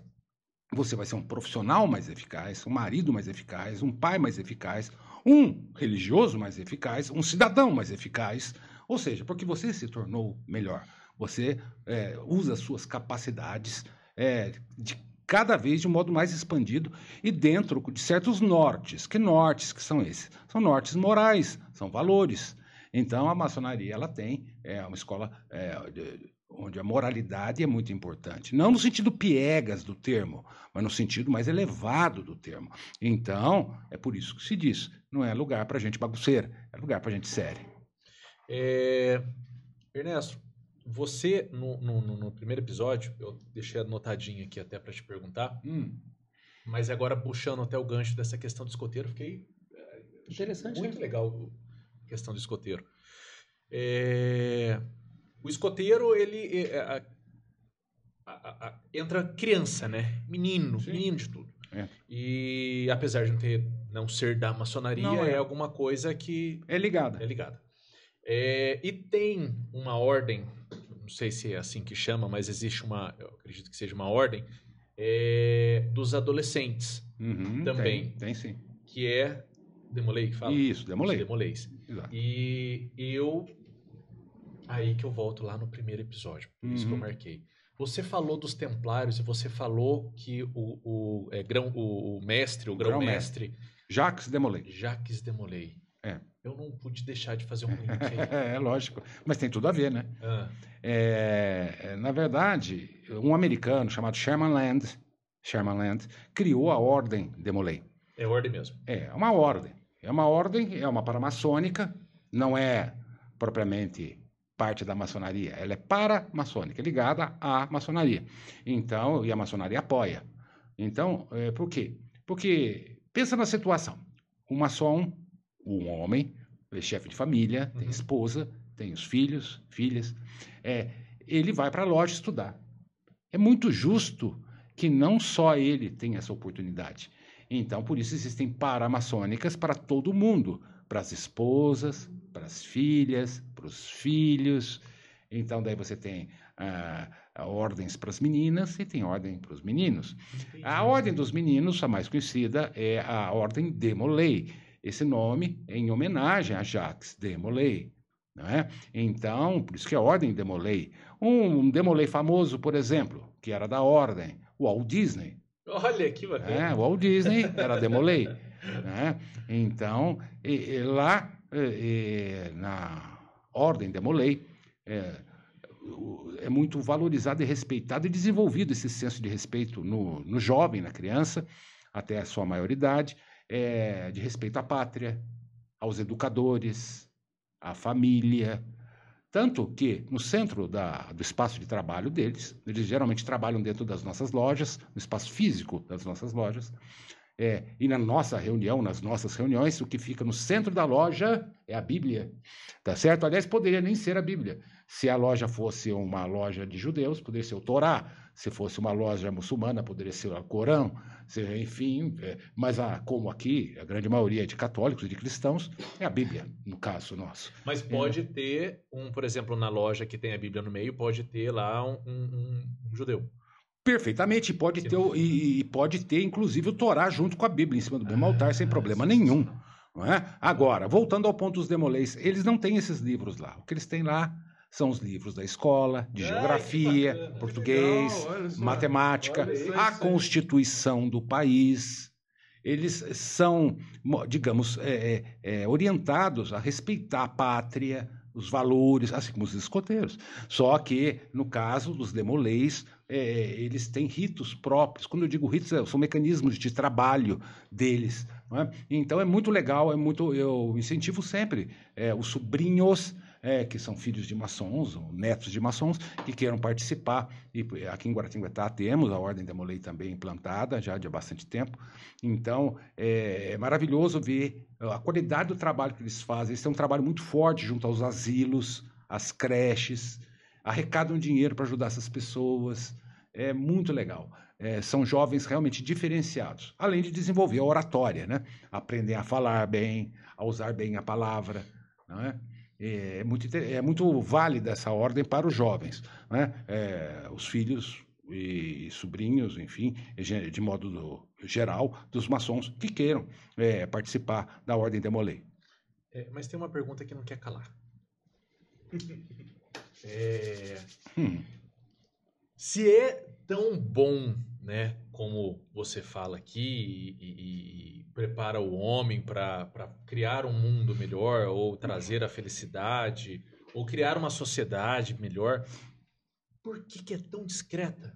você vai ser um profissional mais eficaz, um marido mais eficaz, um pai mais eficaz, um religioso mais eficaz, um cidadão mais eficaz, ou seja, porque você se tornou melhor, você é, usa suas capacidades é, de cada vez de um modo mais expandido e dentro de certos nortes. Que nortes que são esses? São nortes morais, são valores. Então, a maçonaria ela tem é, uma escola é, de- onde a moralidade é muito importante. Não no sentido piegas do termo, mas no sentido mais elevado do termo. Então, é por isso que se diz: não é lugar para gente bagunceira, é lugar para gente séria. É, Ernesto, você, no, no- no- primeiro episódio, eu deixei anotadinho aqui até para te perguntar, Hum, mas agora puxando até o gancho dessa questão do escoteiro, fiquei Interessante, muito né? legal a questão do escoteiro. É, o escoteiro, ele é, a- a- a- entra criança, né? Menino, Sim. menino de tudo. É. E apesar de não ter não ser da maçonaria, Não é. é alguma coisa que é ligada. é ligada. É, e tem uma ordem, não sei se é assim que chama, mas existe uma, eu acredito que seja uma ordem, é, dos adolescentes, Uhum, Também. Tem, tem sim. que é Demolei que fala? Isso, demolei. Demoleis. Exato. E eu. Aí que eu volto lá no primeiro episódio, por isso que eu Uhum. marquei. Você falou dos Templários e você falou que o, o, é, grão, o, o mestre, o grão-mestre, Jacques Demolei. Jacques Demolay. É. Eu não pude deixar de fazer um link aí. <laughs> é lógico. Mas tem tudo a ver, né? Ah, É, é, na verdade, um americano chamado Sherman Land, Sherman Land criou a Ordem Demolay. é ordem mesmo. É uma ordem. É uma ordem, é uma paramaçônica, não é propriamente parte da maçonaria, ela é paramaçônica, é ligada à maçonaria. Então, e a maçonaria apoia. Então, é, por quê? Porque, pensa na situação. Um maçom, um homem, é chefe de família, tem Uhum. esposa, tem os filhos, filhas, é, ele vai para a loja estudar. É muito justo que não só ele tenha essa oportunidade. Então, por isso existem paramaçônicas para todo mundo, para as esposas, para as filhas, para os filhos. Então, daí você tem ah, ordens para as meninas e tem ordem para os meninos. A ordem dos meninos, a mais conhecida, é a ordem de Molay. Esse nome é em homenagem a Jacques de Molay. É? Então, por isso que é a ordem de Molay. Um, um Demolay famoso, por exemplo, que era da ordem, o Walt Disney. Olha que bacana. É, o Walt Disney era Demolay. <laughs> né? Então, e- e lá e- na ordem Demolay, é, o- é muito valorizado e respeitado e desenvolvido esse senso de respeito no, no jovem, na criança, até a sua maioridade, é, de respeito à pátria, aos educadores, à família. Tanto que no centro da- do espaço de trabalho deles, eles geralmente trabalham dentro das nossas lojas, no espaço físico das nossas lojas, é, e na nossa reunião, nas nossas reuniões, o que fica no centro da loja é a Bíblia, tá certo? Aliás, poderia nem ser a Bíblia. Se a loja fosse uma loja de judeus, poderia ser o Torá. Se fosse uma loja muçulmana, poderia ser o Corão. Enfim, é, mas a, como aqui a grande maioria é de católicos e de cristãos, é a Bíblia, no caso nosso. Mas pode ter um, por exemplo, na loja que tem a Bíblia no meio, pode ter lá um, um- um judeu. Perfeitamente, pode ter, e, e pode ter inclusive o Torá junto com a Bíblia em cima do mesmo altar, sem problema nenhum. Não é? Agora, voltando ao ponto dos demolês, eles não têm esses livros lá. O que eles têm lá são os livros da escola, de geografia, português, Legal, matemática, a. Constituição do país. Eles são, mo- digamos, é, é, é, orientados a respeitar a pátria, os valores, assim como os escoteiros. Só que, no caso dos demolês, é, eles têm ritos próprios. Quando eu digo ritos, é, são mecanismos de trabalho deles. é? Então é muito legal, é muito. Eu incentivo sempre é, os sobrinhos. É, que são filhos de maçons, ou netos de maçons, que queiram participar. E aqui em Guaratinguetá temos a Ordem Demolei também implantada, já de há bastante tempo. Então, é, é maravilhoso ver a qualidade do trabalho que eles fazem. Eles têm um trabalho muito forte junto aos asilos, às creches, arrecadam dinheiro para ajudar essas pessoas. É muito legal. É, são jovens realmente diferenciados, além de desenvolver a oratória, né? Aprendem a falar bem, a usar bem a palavra, não é? É muito, inte- é muito válida essa ordem para os jovens, né? É, os filhos e sobrinhos, enfim, de modo do- geral, dos maçons que queiram é, participar da ordem Demolei. É, mas tem uma pergunta que não quer calar. <laughs> É, Hum, se é tão bom, né, como você fala aqui, e, e- e prepara o homem para criar um mundo melhor, ou trazer a felicidade, ou criar uma sociedade melhor, por que, que é tão discreta?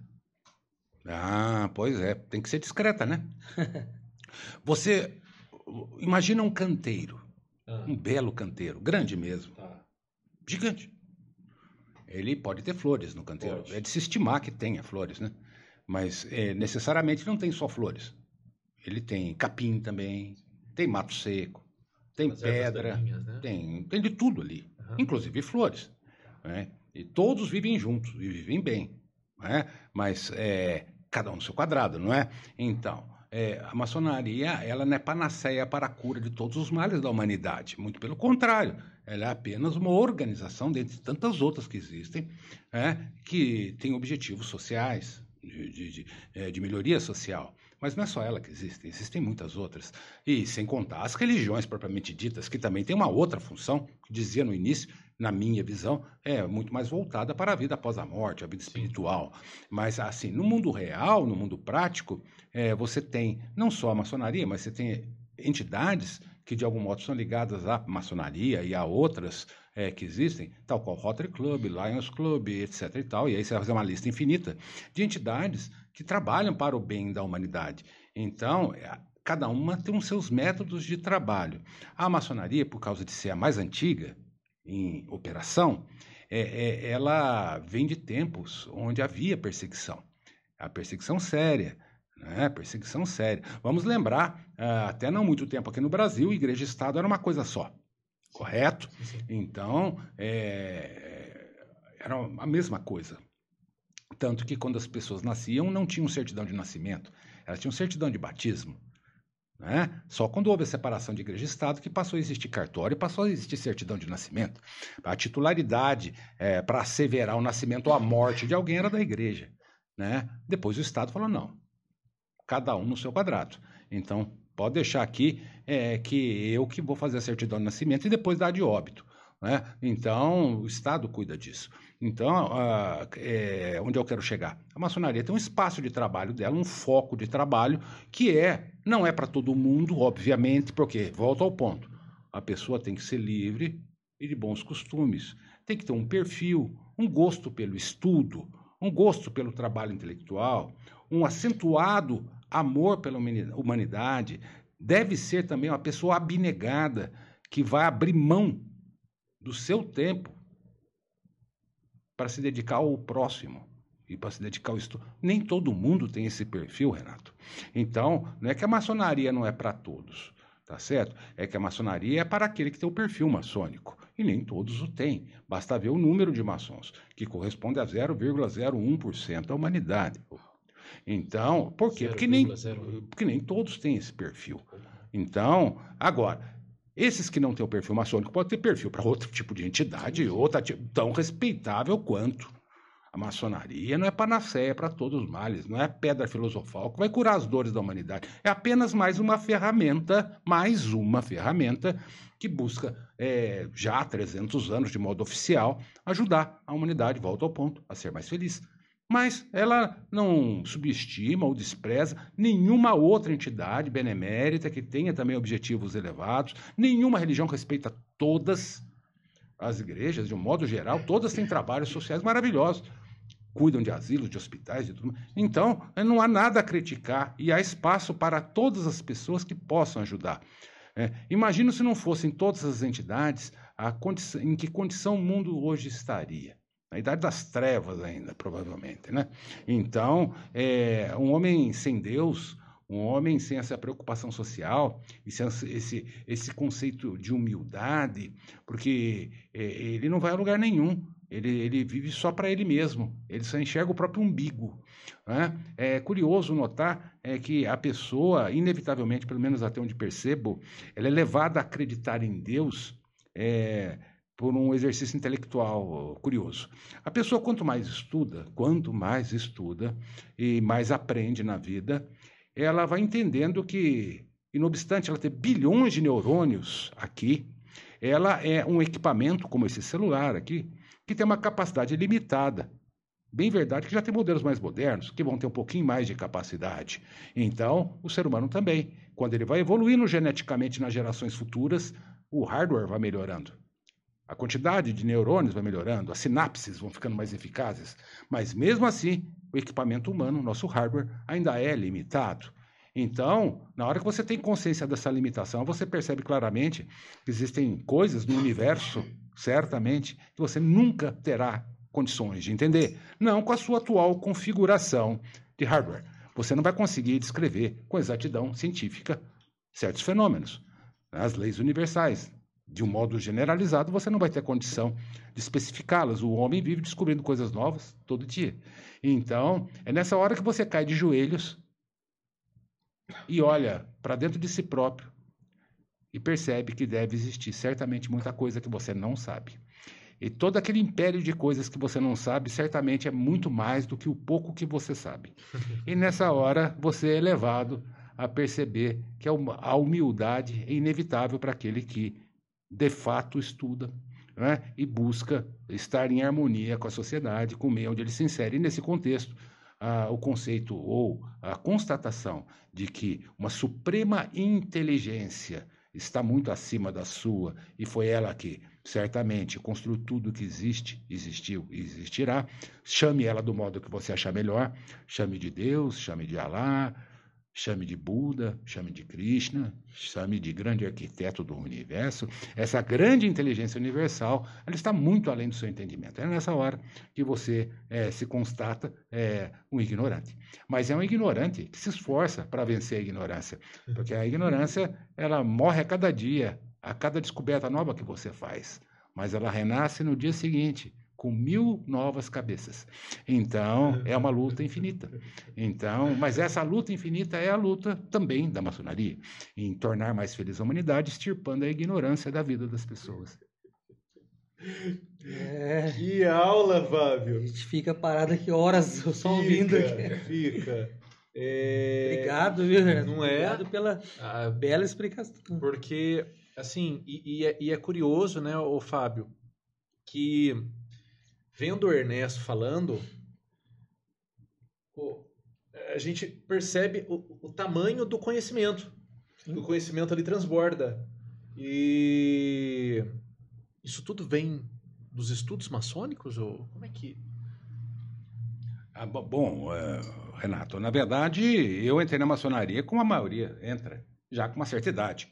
Ah, pois é, tem que ser discreta, né? <laughs> Você imagina um canteiro, Ah, um belo canteiro, grande mesmo, tá. gigante. Ele pode ter flores no canteiro. Pode. É de se estimar que tenha flores, né? Mas é, necessariamente não tem só flores. Ele tem capim também, tem mato seco, tem As pedra, daninhas, né? tem, tem de tudo ali, Aham. inclusive flores. né? E todos vivem juntos e vivem bem. né? Mas é, cada um no seu quadrado, não é? Então, é, a maçonaria ela não é panaceia para a cura de todos os males da humanidade. Muito pelo contrário, ela é apenas uma organização, dentre tantas outras que existem, né, que tem objetivos sociais, de, de, de, é, de melhoria social. Mas não é só ela que existe, existem muitas outras. E sem contar as religiões propriamente ditas, que também têm uma outra função, que dizia no início, na minha visão, é muito mais voltada para a vida após a morte, a vida espiritual. Mas, assim, no mundo real, no mundo prático, é, você tem não só a maçonaria, mas você tem entidades que, de algum modo, são ligadas à maçonaria e a outras é, que existem, tal qual Rotary Club, Lions Club, etc. e tal. E aí você vai fazer uma lista infinita de entidades que trabalham para o bem da humanidade. Então, é, cada uma tem os seus métodos de trabalho. A maçonaria, por causa de ser a mais antiga em operação, é, é, ela vem de tempos onde havia perseguição. A perseguição séria, né? Perseguição séria. Vamos lembrar, ah, até não muito tempo aqui no Brasil, igreja e Estado era uma coisa só. Correto? Sim, sim. Então, é, era a mesma coisa. Tanto que quando as pessoas nasciam, não tinham certidão de nascimento, elas tinham certidão de batismo. Né? Só quando houve a separação de igreja e Estado que passou a existir cartório e passou a existir certidão de nascimento. A titularidade é, para asseverar o nascimento ou a morte de alguém era da igreja. Né? Depois o Estado falou: não, cada um no seu quadrado. Então, pode deixar aqui é, que eu que vou fazer a certidão de nascimento e depois dar de óbito. Né? Então, o Estado cuida disso. Então, ah, é, onde eu quero chegar? A maçonaria tem um espaço de trabalho dela, um foco de trabalho que é, não é para todo mundo, obviamente, porque, volta ao ponto, a pessoa tem que ser livre e de bons costumes. Tem que ter um perfil, um gosto pelo estudo, um gosto pelo trabalho intelectual, um acentuado amor pela humani- humanidade. Deve ser também uma pessoa abnegada, que vai abrir mão do seu tempo para se dedicar ao próximo e para se dedicar ao estudo. Nem todo mundo tem esse perfil, Renato. Então, não é que a maçonaria não é para todos, tá certo? É que a maçonaria é para aquele que tem o perfil maçônico. E nem todos o têm. Basta ver o número de maçons, que corresponde a 0,01% da humanidade. Então, por quê? Porque nem, 0,01. porque nem todos têm esse perfil. Então, agora, esses que não têm o perfil maçônico podem ter perfil para outro tipo de entidade, outra tão respeitável quanto. A maçonaria não é panaceia para todos os males, não é pedra filosofal que vai curar as dores da humanidade. É apenas mais uma ferramenta, mais uma ferramenta que busca, é, já há 300 anos, de modo oficial, ajudar a humanidade, volta ao ponto, a ser mais feliz. Mas ela não subestima ou despreza nenhuma outra entidade benemérita que tenha também objetivos elevados, nenhuma religião respeita todas as igrejas, de um modo geral, todas têm trabalhos sociais maravilhosos. Cuidam de asilos, de hospitais, de tudo. Então, não há nada a criticar e há espaço para todas as pessoas que possam ajudar. É, imagino se não fossem todas as entidades, a condição- em que condição o mundo hoje estaria. Na idade das trevas ainda, provavelmente, né? Então, é, um homem sem Deus, um homem sem essa preocupação social, esse, esse, esse conceito de humildade, porque é, ele não vai a lugar nenhum. Ele, ele vive só para ele mesmo. Ele só enxerga o próprio umbigo. né? É curioso notar é, que a pessoa, inevitavelmente, pelo menos até onde percebo, ela é levada a acreditar em Deus é, por um exercício intelectual curioso. A pessoa, quanto mais estuda, quanto mais estuda e mais aprende na vida, ela vai entendendo que, e não obstante ela ter bilhões de neurônios aqui, ela é um equipamento como esse celular aqui, que tem uma capacidade limitada bem verdade que já tem modelos mais modernos, que vão ter um pouquinho mais de capacidade. Então, o ser humano também. Quando ele vai evoluindo geneticamente nas gerações futuras, o hardware vai melhorando. A quantidade de neurônios vai melhorando, as sinapses vão ficando mais eficazes. Mas mesmo assim, o equipamento humano, nosso hardware, ainda é limitado. Então, na hora que você tem consciência dessa limitação, você percebe claramente que existem coisas no universo, certamente, que você nunca terá condições de entender. Não com a sua atual configuração de hardware. Você não vai conseguir descrever com exatidão científica certos fenômenos. As leis universais, de um modo generalizado, você não vai ter condição de especificá-las. O homem vive descobrindo coisas novas todo dia. Então, é nessa hora que você cai de joelhos e olha para dentro de si próprio e percebe que deve existir certamente muita coisa que você não sabe. E todo aquele império de coisas que você não sabe, certamente é muito mais do que o pouco que você sabe. E nessa hora, você é levado a perceber que a humildade é inevitável para aquele que de fato estuda né, e busca estar em harmonia com a sociedade, com o meio onde ele se insere. E nesse contexto, ah, o conceito ou a constatação de que uma suprema inteligência está muito acima da sua e foi ela que certamente construiu tudo que existe, existiu e existirá. Chame ela do modo que você achar melhor, chame de Deus, chame de Alá, chame de Buda, chame de Krishna, chame de grande arquiteto do universo, essa grande inteligência universal, ela está muito além do seu entendimento. É nessa hora que você é, se constata é, um ignorante. Mas é um ignorante que se esforça para vencer a ignorância, porque a ignorância ela morre a cada dia, a cada descoberta nova que você faz, mas ela renasce no dia seguinte com mil novas cabeças. Então, é uma luta infinita. Então, mas essa luta infinita é a luta também da maçonaria, em tornar mais feliz a humanidade, extirpando a ignorância da vida das pessoas. É. Que aula, Fábio! A gente fica parado aqui horas só ouvindo aqui. Fica. É... Obrigado, viu, Não é? Obrigado pela ah, bela explicação. Porque, assim, e, e, é, e é curioso, né, o Fábio, que vendo o Ernesto falando, a gente percebe o, o tamanho do conhecimento. Sim. O conhecimento ali transborda. E isso tudo vem dos estudos maçônicos? Ou como é que. Ah, bom, uh, Renato, na verdade, eu entrei na maçonaria como a maioria entra, já com uma certa idade.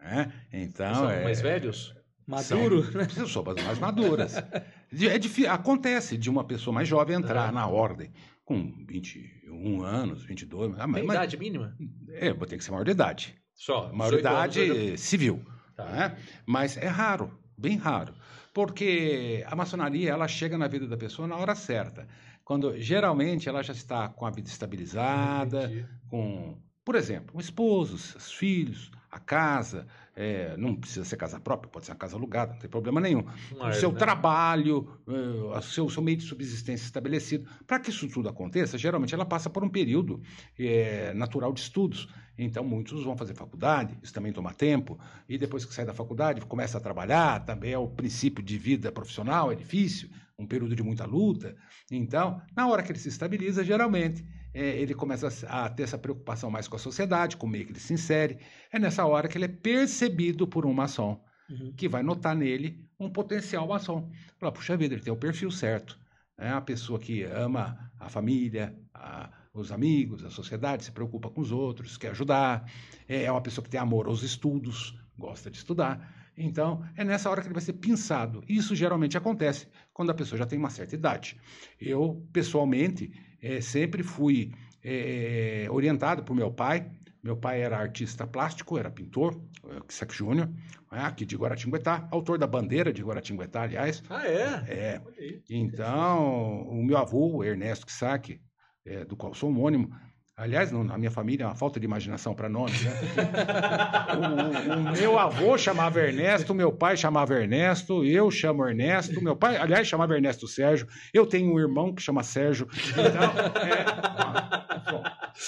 Né? Então. São é... mais velhos? Maduro? <laughs> São pessoas mais maduras. <laughs> É difícil, acontece de uma pessoa mais jovem entrar na ordem com 21 anos, 22. Ah, mas, Tem idade mínima? É, tem que ser maior de idade. Só. Maioridade anos, civil. Tá. Né? Mas é raro, bem raro. Porque a maçonaria ela chega na vida da pessoa na hora certa. Quando geralmente ela já está com a vida estabilizada, com, por exemplo, um esposo, os filhos, a casa, é, não precisa ser casa própria, pode ser uma casa alugada, não tem problema nenhum. o seu né? trabalho, uh, o seu, seu, meio de subsistência estabelecido. Para que isso tudo aconteça, geralmente ela passa por um período é, natural de estudos. Então, muitos vão fazer faculdade, isso também toma tempo, e depois que sai da faculdade, começa a trabalhar, também é o princípio de vida profissional, é difícil, um período de muita luta. Então, na hora que ele se estabiliza, geralmente é, ele começa a ter essa preocupação mais com a sociedade, com o meio que ele se insere. É nessa hora que ele é percebido por um maçom, uhum. que vai notar nele um potencial maçom. Fala, puxa vida, ele tem o perfil certo. É a pessoa que ama a família, a, os amigos, a sociedade, se preocupa com os outros, quer ajudar. É, é uma pessoa que tem amor aos estudos, gosta de estudar. Então, é nessa hora que ele vai ser pensado. Isso geralmente acontece quando a pessoa já tem uma certa idade. Eu, pessoalmente, é, sempre fui é, orientado por meu pai. Meu pai era artista plástico, era pintor, Kisek Júnior, né, aqui de Guaratinguetá, autor da bandeira de Guaratinguetá, aliás. Ah, é? É. Então, o meu avô, Ernesto Kisek, é, do qual sou homônimo, Aliás, na minha família é uma falta de imaginação para nomes, né? <laughs> o, o, meu avô chamava Ernesto, meu pai chamava Ernesto, eu chamo Ernesto, meu pai, aliás, chamava Ernesto Sérgio, eu tenho um irmão que chama Sérgio. Então, é...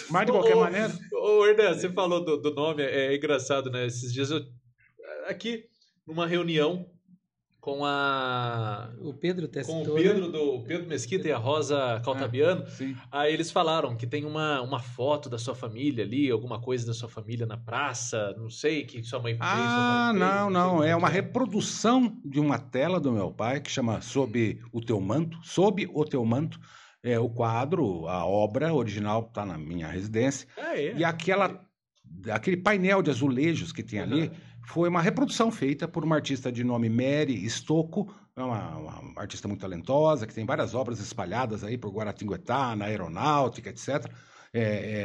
Mas de qualquer ô, maneira. Ô, Ernesto, você falou do, do nome, é, é engraçado, né? Esses dias eu. Aqui, numa reunião com a O Pedro com o? Pedro do Pedro Mesquita e a Rosa Caltabiano. Sim. Aí eles falaram que tem uma, uma foto da sua família ali, alguma coisa da sua família na praça, não sei, que sua mãe fez. Ah, mãe fez, não, não. como É uma reprodução de uma tela do meu pai que chama Sob o Teu Manto. Sob o Teu Manto. É, o quadro, a obra original está na minha residência. Ah, é. E aquela, aquele painel de azulejos que tem ali Uhum. Foi uma reprodução feita por uma artista de nome Mary Stocco, é uma, uma artista muito talentosa, que tem várias obras espalhadas aí por Guaratinguetá, na aeronáutica, etc. É,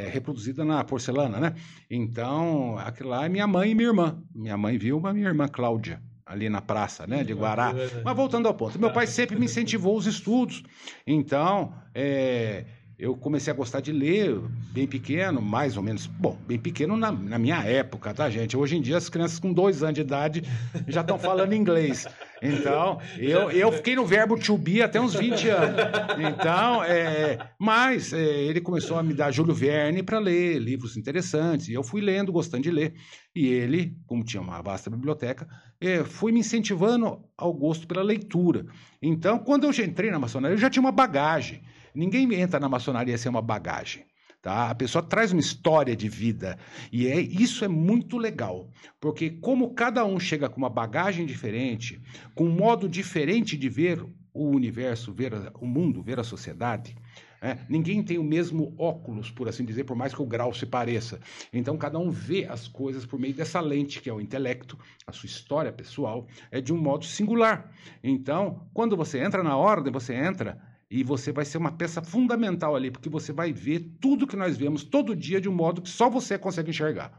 é, reproduzida na porcelana, né? Então, aquilo lá é minha mãe e minha irmã. Minha mãe Vilma e minha irmã Cláudia, ali na praça, né, de Guará. Mas voltando ao ponto, meu pai sempre me incentivou os estudos. Então, é, eu comecei a gostar de ler bem pequeno, mais ou menos. Bom, bem pequeno na, na minha época, tá, gente? Hoje em dia, as crianças com dois anos de idade já estão falando <laughs> inglês. Então, eu, eu fiquei no verbo to be até uns 20 anos. Então, é, mas é, ele começou a me dar Júlio Verne para ler livros interessantes. E eu fui lendo, gostando de ler. E ele, como tinha uma vasta biblioteca, é, foi me incentivando ao gosto pela leitura. Então, quando eu já entrei na maçonaria, eu já tinha uma bagagem. Ninguém entra na maçonaria sem uma bagagem. Tá? A pessoa traz uma história de vida e é, isso é muito legal, porque como cada um chega com uma bagagem diferente, com um modo diferente de ver o universo, ver o mundo, ver a sociedade, né? ninguém tem o mesmo óculos, por assim dizer, por mais que o grau se pareça. Então cada um vê as coisas por meio dessa lente que é o intelecto, a sua história pessoal, é de um modo singular. Então, quando você entra na ordem, você entra e você vai ser uma peça fundamental ali, porque você vai ver tudo que nós vemos todo dia de um modo que só você consegue enxergar.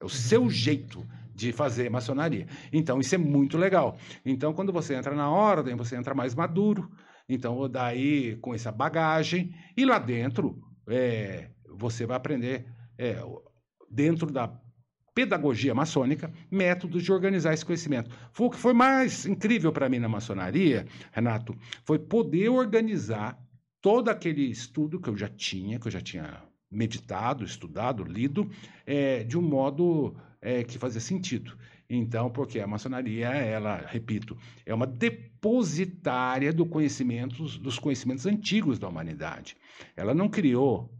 É o seu jeito de fazer maçonaria. Então, isso é muito legal. Então, quando você entra na ordem, você entra mais maduro. Então, daí, com essa bagagem, e lá dentro, é, você vai aprender, é, dentro da pedagogia maçônica, métodos de organizar esse conhecimento. Foi o que foi mais incrível para mim na maçonaria, Renato, foi poder organizar todo aquele estudo que eu já tinha, que eu já tinha meditado, estudado, lido, é, de um modo é, que fazia sentido. Então, porque a maçonaria, ela, repito, é uma depositária do conhecimentos, dos conhecimentos antigos da humanidade. Ela não criou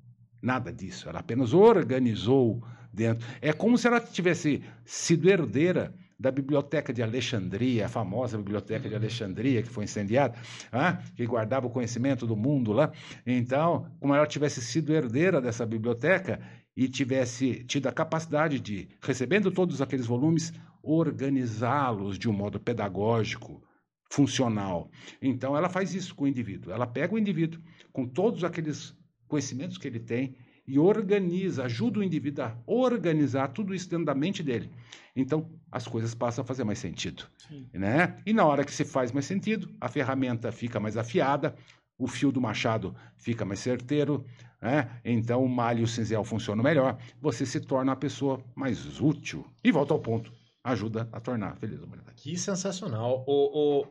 nada disso, ela apenas organizou dentro. É como se ela tivesse sido herdeira da biblioteca de Alexandria, a famosa biblioteca de Alexandria que foi incendiada, ah, que guardava o conhecimento do mundo lá. Então, como ela tivesse sido herdeira dessa biblioteca e tivesse tido a capacidade de, recebendo todos aqueles volumes, organizá-los de um modo pedagógico, funcional. Então, ela faz isso com o indivíduo. Ela pega o indivíduo com todos aqueles conhecimentos que ele tem e organiza, ajuda o indivíduo a organizar tudo isso dentro da mente dele. Então, as coisas passam a fazer mais sentido. Sim. Né? E na hora que se faz mais sentido, a ferramenta fica mais afiada, o fio do machado fica mais certeiro, né? então o malho e o cinzel funcionam melhor, você se torna uma pessoa mais útil. E volta ao ponto, ajuda a tornar feliz a humanidade. Que sensacional. O, o...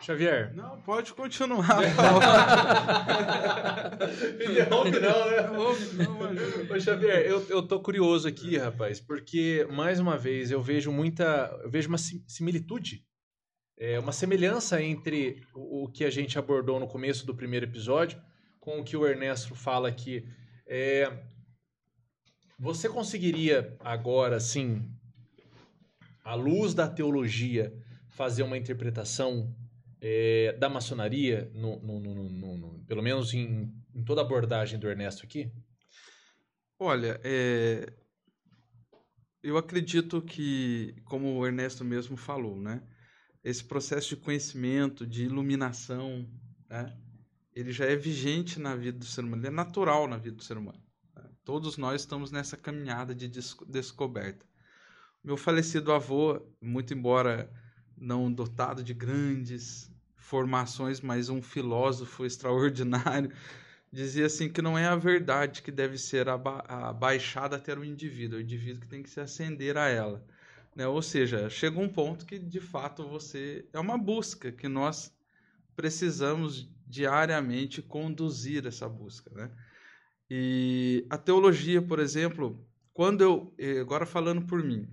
Xavier. Não, pode continuar. <laughs> Interrompe não, né? Não, imagina. Ô, Xavier, eu, eu tô curioso aqui, rapaz, porque, mais uma vez, eu vejo muita. Eu vejo uma sim- similitude, é, uma semelhança entre o, o que a gente abordou no começo do primeiro episódio com o que o Ernesto fala aqui. É, você conseguiria agora, assim, à luz da teologia, fazer uma interpretação é, da maçonaria, no, no- no- pelo menos em, em toda a abordagem do Ernesto aqui? Olha, é, eu acredito que, como o Ernesto mesmo falou, né, esse processo de conhecimento, de iluminação, né, ele já é vigente na vida do ser humano, ele é natural na vida do ser humano. né? Todos nós estamos nessa caminhada de desco- descoberta. Meu falecido avô, muito embora não dotado de grandes formações, mas um filósofo extraordinário, <laughs> dizia assim que não é a verdade que deve ser aba abaixada até o indivíduo, é o indivíduo que tem que se ascender a ela. Né? Ou seja, chega um ponto que de fato você é uma busca que nós precisamos diariamente conduzir essa busca, né? E a teologia, por exemplo, quando eu eh, agora falando por mim,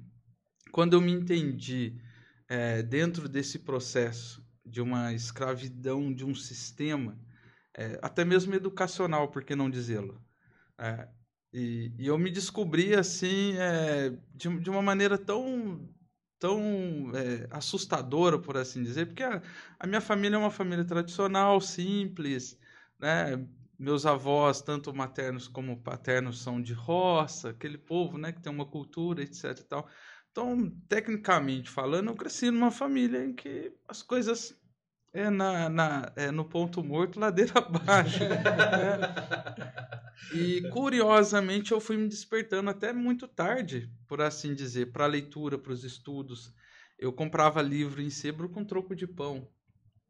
quando eu me entendi é, dentro desse processo de uma escravidão de um sistema, é, até mesmo educacional, por que não dizê-lo? É, e, e, eu me descobri assim, é, de, de uma maneira tão tão é, assustadora, por assim dizer, porque a, a, minha família é uma família tradicional, simples, né? Meus avós, tanto maternos como paternos, são de roça, aquele povo, né, que tem uma cultura, etc. Tal. Então, tecnicamente falando, eu cresci numa família em que as coisas é na, na é no ponto morto, ladeira <laughs> abaixo. né? E curiosamente eu fui me despertando até muito tarde, por assim dizer, para a leitura, para os estudos. Eu comprava livro em sebo com troco de pão.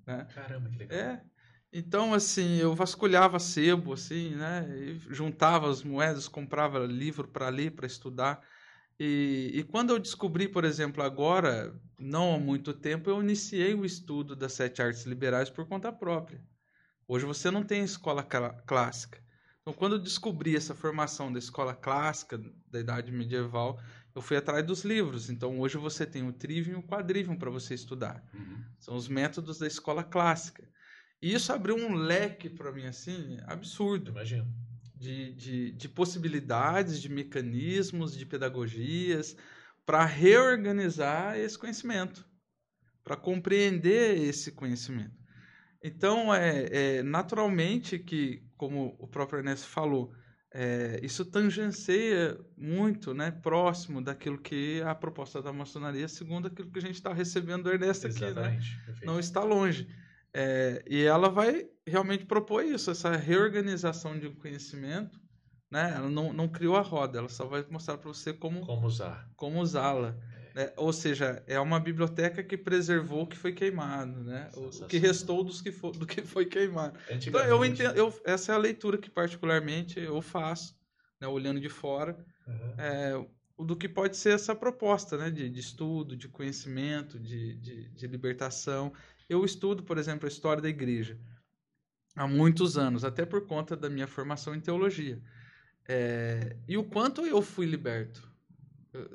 Né? Caramba, que legal. É. Então, assim, eu vasculhava sebo, assim, né? E juntava as moedas, comprava livro para ler, para estudar. E, e, quando eu descobri, por exemplo, agora, não há muito tempo, eu iniciei o estudo das sete artes liberais por conta própria. Hoje você não tem escola clássica. Então, quando eu descobri essa formação da escola clássica, da idade medieval, eu fui atrás dos livros. Então, hoje você tem o trivium e o quadrivium para você estudar. Uhum. São os métodos da escola clássica. E isso abriu um leque para mim, assim, absurdo. Imagino de, de, de possibilidades, de mecanismos, de pedagogias para reorganizar esse conhecimento, para compreender esse conhecimento. Então, é, é, naturalmente que, como o próprio Ernesto falou, é, isso tangencia muito, né, próximo daquilo que a proposta da maçonaria, segundo aquilo que a gente está recebendo do Ernesto Exatamente. aqui, né? Não está longe. É, e ela vai realmente propor isso, essa reorganização de conhecimento. Né? Ela não, não criou a roda, ela só vai mostrar para você como, como usar. Como usá-la. Né? Ou seja, é uma biblioteca que preservou o que foi queimado, né? o que restou dos que for, do que foi queimado. Então, eu entendo, eu, essa é a leitura que particularmente eu faço, né? olhando de fora, uhum. é, do que pode ser essa proposta né? de, de estudo, de conhecimento, de, de, de libertação. Eu estudo, por exemplo, a história da igreja há muitos anos, até por conta da minha formação em teologia. É, e o quanto eu fui liberto?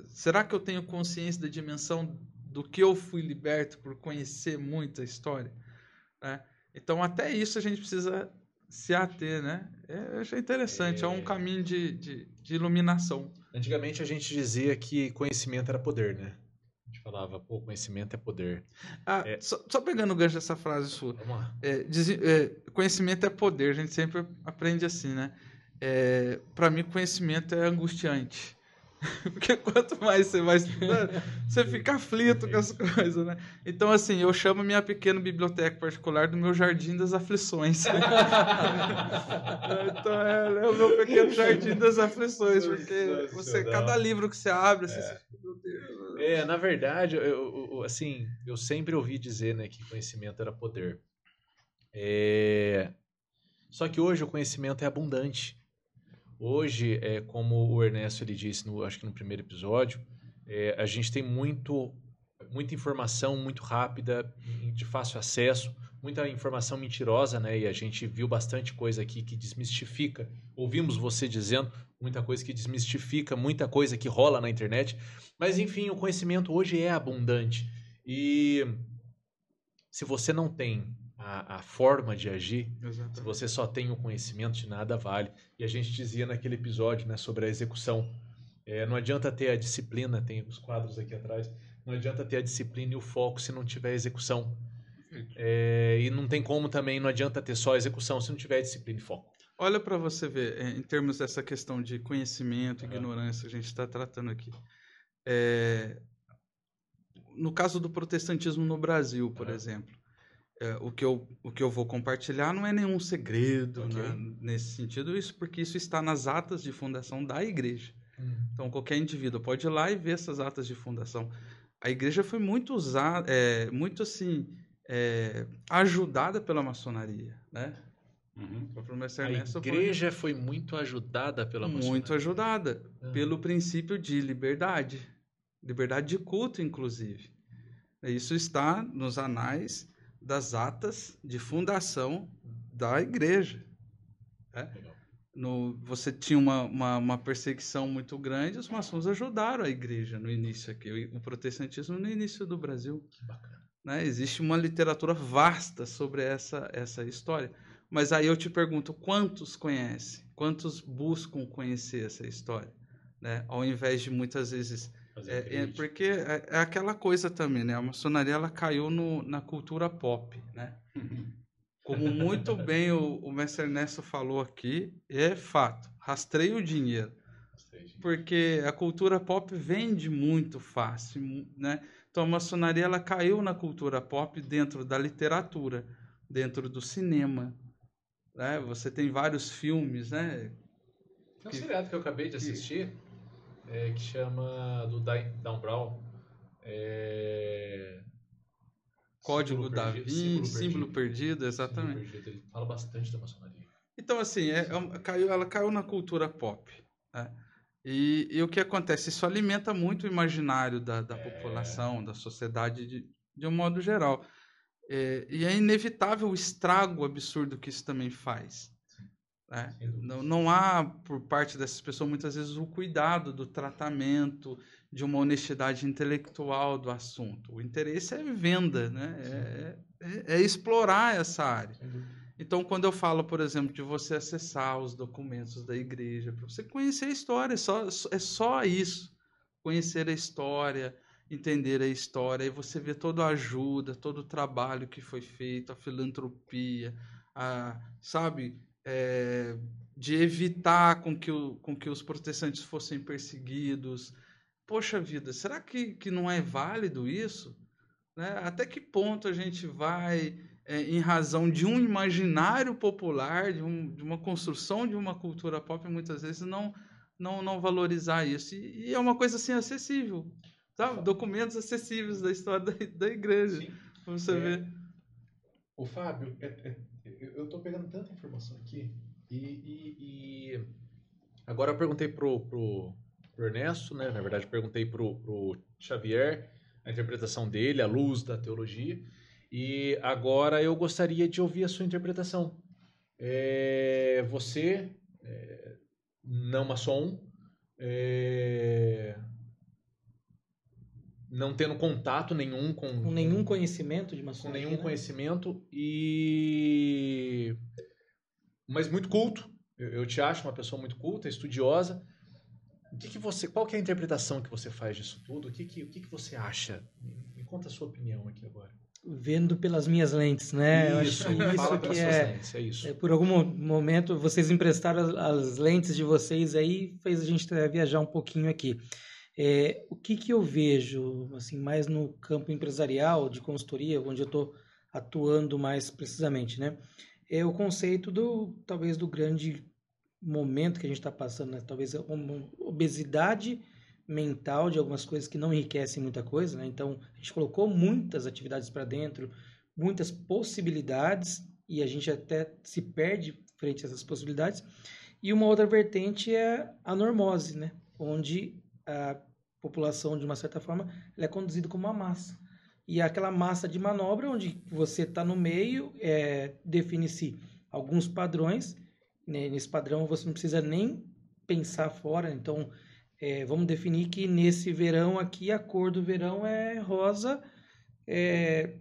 Será que eu tenho consciência da dimensão do que eu fui liberto por conhecer muito a história? É, então, até isso a gente precisa se ater, né? É, eu achei interessante, é, é um caminho de, de, de iluminação. Antigamente a gente dizia que conhecimento era poder, né? Falava, pô, conhecimento é poder. Ah, é... Só, só, pegando o gancho dessa frase sua. Vamos lá. É, diz, é, conhecimento é poder, a gente sempre aprende assim, né? É, para mim, conhecimento é angustiante. <laughs> Porque quanto mais você vai estudando, você fica aflito com as coisas, né? Então, assim, eu chamo minha pequena biblioteca particular do meu jardim das aflições. <laughs> então, é, é, o meu pequeno jardim das aflições, porque você, cada livro que você abre, assim, é. você... é, na verdade, eu, eu, assim, eu sempre ouvi dizer, né, que conhecimento era poder. É... Só que hoje o conhecimento é abundante. Hoje, é, como o Ernesto ele disse, no, acho que no primeiro episódio, é, a gente tem muito, muita informação muito rápida, de fácil acesso, muita informação mentirosa, né? E a gente viu bastante coisa aqui que desmistifica. Ouvimos você dizendo muita coisa que desmistifica, muita coisa que rola na internet. Mas enfim, o conhecimento hoje é abundante. E se você não tem a, a forma de agir, Exatamente. se você só tem o conhecimento, de nada vale. E a gente dizia naquele episódio né, sobre a execução. É, não adianta ter a disciplina, tem os quadros aqui atrás, não adianta ter a disciplina e o foco se não tiver execução. É, e não tem como também, não adianta ter só execução se não tiver disciplina e foco. Olha para você ver, é, em termos dessa questão de conhecimento, uhum. ignorância, a gente está tratando aqui. É, no caso do protestantismo no Brasil, por uhum. exemplo, é, o, que eu, o que eu vou compartilhar não é nenhum segredo okay. né, nesse sentido, isso porque isso está nas atas de fundação da igreja. Hum. Então, qualquer indivíduo pode ir lá e ver essas atas de fundação. A igreja foi muito usada, é, muito assim, é, ajudada pela maçonaria, né? Uhum. A igreja foi... foi... muito ajudada pela maçonaria. Muito ajudada, uhum. pelo princípio de liberdade. Liberdade de culto, inclusive. Isso está nos anais das atas de fundação da igreja. Né? no, você tinha uma, uma, uma, perseguição muito grande, os maçons ajudaram a igreja no início aqui, o protestantismo no início do Brasil. Que bacana. Né? Existe uma literatura vasta sobre essa, essa história. Mas aí eu te pergunto, quantos conhecem? Quantos buscam conhecer essa história? Né? Ao invés de muitas vezes... É, é, porque é, é, aquela coisa também, né? A maçonaria ela caiu no, na cultura pop, né? <laughs> Como muito bem o, o mestre Ernesto falou aqui, é fato. Rastreia o dinheiro. Porque a cultura pop vende muito fácil, né? Então a maçonaria ela caiu na cultura pop dentro da literatura, dentro do cinema. Né? Você tem vários filmes, né? Tem um seriado que eu acabei de assistir, que, é, que chama do Dan Brown. É... Código símbolo da Vinci, símbolo, símbolo perdido, exatamente. Símbolo perdido. Ele fala bastante da maçonaria. Então, assim, é, é, caiu, ela caiu na cultura pop. Né? E, e, o que acontece? Isso alimenta muito o imaginário da, da é... população, da sociedade de, de um modo geral. É, e é inevitável o estrago absurdo que isso também faz. Né? Não, não há, por parte dessas pessoas, muitas vezes, o cuidado do tratamento, de uma honestidade intelectual do assunto. O interesse é venda, né? é, é, é explorar essa área. Então, quando eu falo, por exemplo, de você acessar os documentos da igreja, para você conhecer a história, é só, é só isso. Conhecer a história, entender a história, e você vê toda a ajuda, todo o trabalho que foi feito, a filantropia, a, sabe, é, de evitar com que, o, com que os protestantes fossem perseguidos, poxa vida, será que, que não é válido isso? Né? Até que ponto a gente vai, é, em razão de um imaginário popular, de, um, de, uma construção de uma cultura pop, muitas vezes não, não, não valorizar isso? E, e é uma coisa assim acessível, sabe? Documentos acessíveis da história da, da igreja, para você é, ver. O Fábio, é, é, eu estou pegando tanta informação aqui e, e, e... agora eu perguntei pro, pro pro Ernesto, né? Na verdade, perguntei pro, pro Xavier a interpretação dele, a luz da teologia. E agora eu gostaria de ouvir a sua interpretação. É, você, é, não maçom, é, não tendo contato nenhum com, com nenhum conhecimento de maçonaria, com nenhum né? conhecimento e mas muito culto. Eu, eu te acho uma pessoa muito culta, estudiosa. O que, que você, qual que é a interpretação que você faz disso tudo? O que, que, o que, que você acha? Me, me conta a sua opinião aqui agora. Vendo pelas minhas lentes, né? Isso, isso fala que é, lentes, é isso. É, por algum momento vocês emprestaram as, as, lentes de vocês aí, fez a gente viajar um pouquinho aqui. É, o que, que eu vejo, assim, mais no campo empresarial, de consultoria, onde eu estou atuando mais precisamente, né? É o conceito do, talvez, do grande momento que a gente está passando, né? talvez uma obesidade mental de algumas coisas que não enriquecem muita coisa, né? Então, a gente colocou muitas atividades para dentro, muitas possibilidades e a gente até se perde frente a essas possibilidades. E uma outra vertente é a normose, né? Onde a população, de uma certa forma, é conduzida como uma massa. E é aquela massa de manobra onde você está no meio, é, define-se alguns padrões né, nesse padrão você não precisa nem pensar fora. Então, é, vamos definir que nesse verão aqui a cor do verão é rosa, é,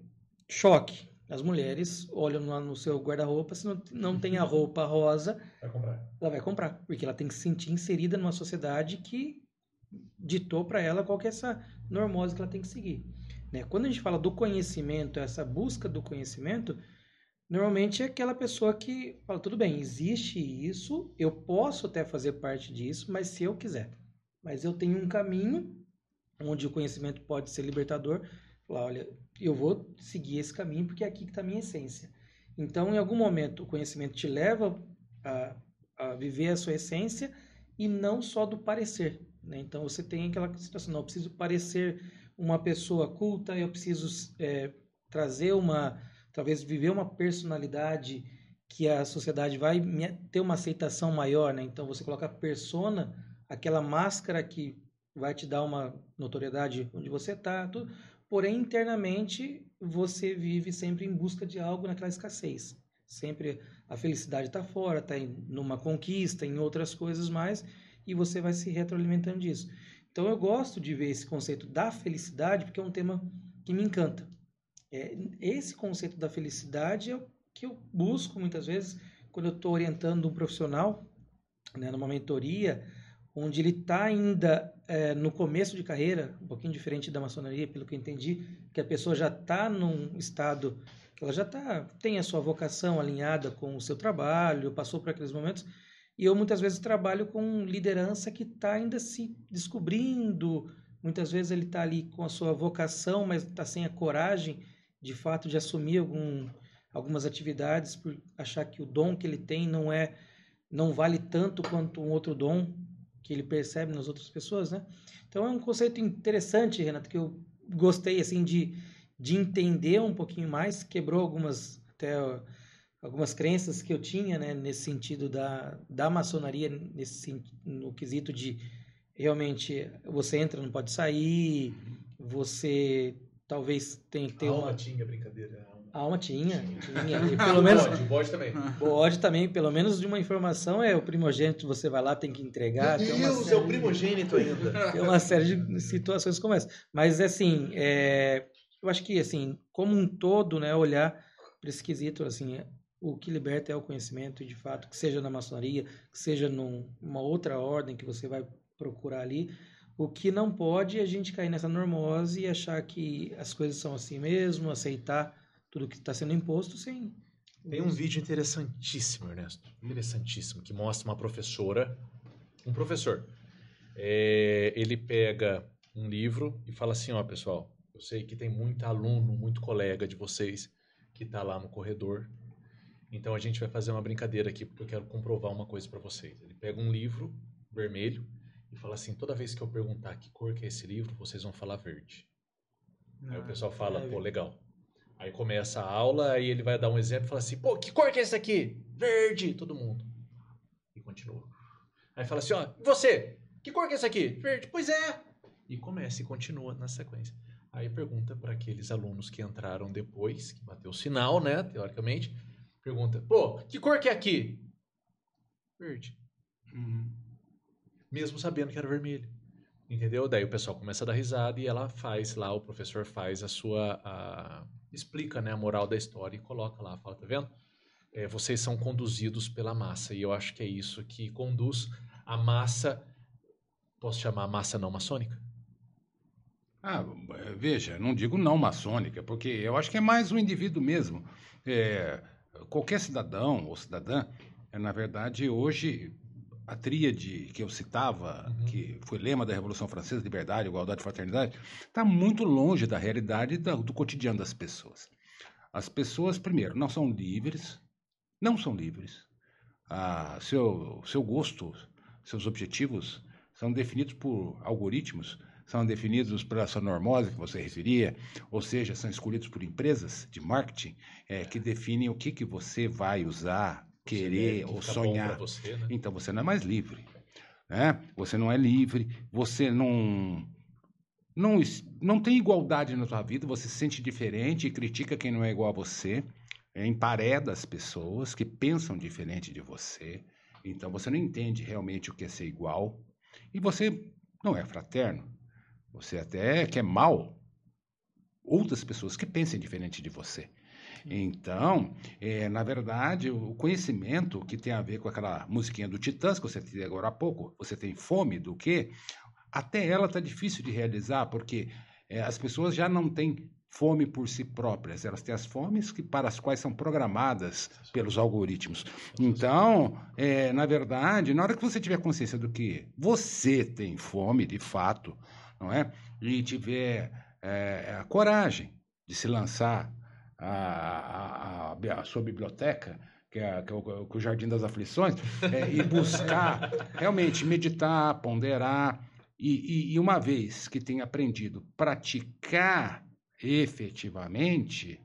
choque. As mulheres olham lá no seu guarda-roupa, se não, não tem a roupa rosa, vai ela vai comprar, porque ela tem que se sentir inserida numa sociedade que ditou para ela qual que é essa normose que ela tem que seguir. Né? Quando a gente fala do conhecimento, essa busca do conhecimento, Normalmente é aquela pessoa que fala, tudo bem, existe isso, eu posso até fazer parte disso, mas se eu quiser. Mas eu tenho um caminho onde o conhecimento pode ser libertador. Falar, olha, eu vou seguir esse caminho porque é aqui que está a minha essência. Então, em algum momento, o conhecimento te leva a, a viver a sua essência e não só do parecer. Né? Então, você tem aquela situação, não, eu preciso parecer uma pessoa culta, eu preciso é, trazer uma talvez viver uma personalidade que a sociedade vai ter uma aceitação maior, né? Então você coloca a persona, aquela máscara que vai te dar uma notoriedade onde você está, porém internamente você vive sempre em busca de algo naquela escassez. Sempre a felicidade está fora, está numa conquista, em outras coisas mais, e você vai se retroalimentando disso. Então eu gosto de ver esse conceito da felicidade, porque é um tema que me encanta. É, esse conceito da felicidade é o que eu busco muitas vezes quando eu estou orientando um profissional, né, numa mentoria, onde ele está ainda é, no começo de carreira, um pouquinho diferente da maçonaria, pelo que eu entendi, que a pessoa já está num estado que ela já tá, tem a sua vocação alinhada com o seu trabalho, passou por aqueles momentos, e eu muitas vezes trabalho com liderança que está ainda se descobrindo, muitas vezes ele está ali com a sua vocação, mas está sem a coragem, de fato, de assumir algum, algumas atividades, por achar que o dom que ele tem não é não vale tanto quanto um outro dom que ele percebe nas outras pessoas, né? Então é um conceito interessante, Renato, que eu gostei assim de, de entender um pouquinho mais, quebrou algumas até algumas crenças que eu tinha, né, nesse sentido da, da maçonaria, nesse no quesito de realmente você entra, não pode sair, você talvez tem que ter a uma alma tinha brincadeira. a alma tinha, tinha. <laughs> E O pelo menos bode, o bode também. Pode também, pelo menos de uma informação, é o primogênito, você vai lá, tem que entregar. uma Deus, é série o primogênito ainda. <laughs> Tem uma série de situações como essa. Mas, assim, é, eu acho que, assim, como um todo, né, olhar para esse quesito, assim, o que liberta é o conhecimento, de fato, que seja na maçonaria, que seja num- numa outra ordem que você vai procurar ali. O que não pode é a gente cair nessa normose e achar que as coisas são assim mesmo, aceitar tudo que está sendo imposto sem. Tem um vídeo interessantíssimo, Ernesto. Interessantíssimo, que mostra uma professora. Um professor. É, ele pega um livro e fala assim: ó, pessoal, eu sei que tem muito aluno, muito colega de vocês que está lá no corredor. Então a gente vai fazer uma brincadeira aqui, porque eu quero comprovar uma coisa para vocês. Ele pega um livro vermelho e fala assim: toda vez que eu perguntar que cor que é esse livro, vocês vão falar verde. Aí o pessoal fala, é. pô, legal. Aí começa a aula, aí ele vai dar um exemplo e fala assim, pô, que cor que é esse aqui? Verde, todo mundo. E continua. Aí fala assim, ó, você, que cor que é esse aqui? Verde, pois é. E começa e continua na sequência. Aí pergunta para aqueles alunos que entraram depois, que bateu o sinal, né, teoricamente, pergunta, pô, que cor que é aqui? Verde. Mesmo sabendo que era vermelho. Entendeu? Daí o pessoal começa a dar risada e ela faz lá, o professor faz a sua. a- explica né, a moral da história e coloca lá, fala, tá vendo? É, vocês são conduzidos pela massa. E eu acho que é isso que conduz a massa. Posso chamar a massa não maçônica? Ah, veja, não digo não maçônica, porque eu acho que é mais um indivíduo mesmo. É, qualquer cidadão ou cidadã, é, na verdade, hoje, a tríade que eu citava, Uhum. que foi lema da Revolução Francesa, liberdade, igualdade e fraternidade, está muito longe da realidade da- do cotidiano das pessoas. As pessoas, primeiro, não são livres, não são livres. Ah, seu, seu gosto, seus objetivos são definidos por algoritmos, são definidos pela sua normose que você referia, ou seja, são escolhidos por empresas de marketing eh, que definem o que, que você vai usar, querer Que ou sonhar. você, né? Então você não é mais livre. Né? Você não é livre, você não, não, não tem igualdade na sua vida, você se sente diferente e critica quem não é igual a você, é, empareda as pessoas que pensam diferente de você. Então você não entende realmente o que é ser igual e você não é fraterno. Você até quer mal outras pessoas que pensem diferente de você. Então, é, na verdade, o conhecimento que tem a ver com aquela musiquinha do Titãs, que você disse agora há pouco, você tem fome do quê? Até ela está difícil de realizar, porque é, as pessoas já não têm fome por si próprias, elas têm as fomes que, para as quais são programadas pelos algoritmos. Então, é, na verdade, na hora que você tiver consciência do que você tem fome, de fato, não é? E tiver é, a coragem de se lançar a, a, a, a sua biblioteca, que é, que é o, que é o Jardim das Aflições, é, e buscar <laughs> realmente meditar, ponderar, e, e, e uma vez que tenha aprendido praticar efetivamente,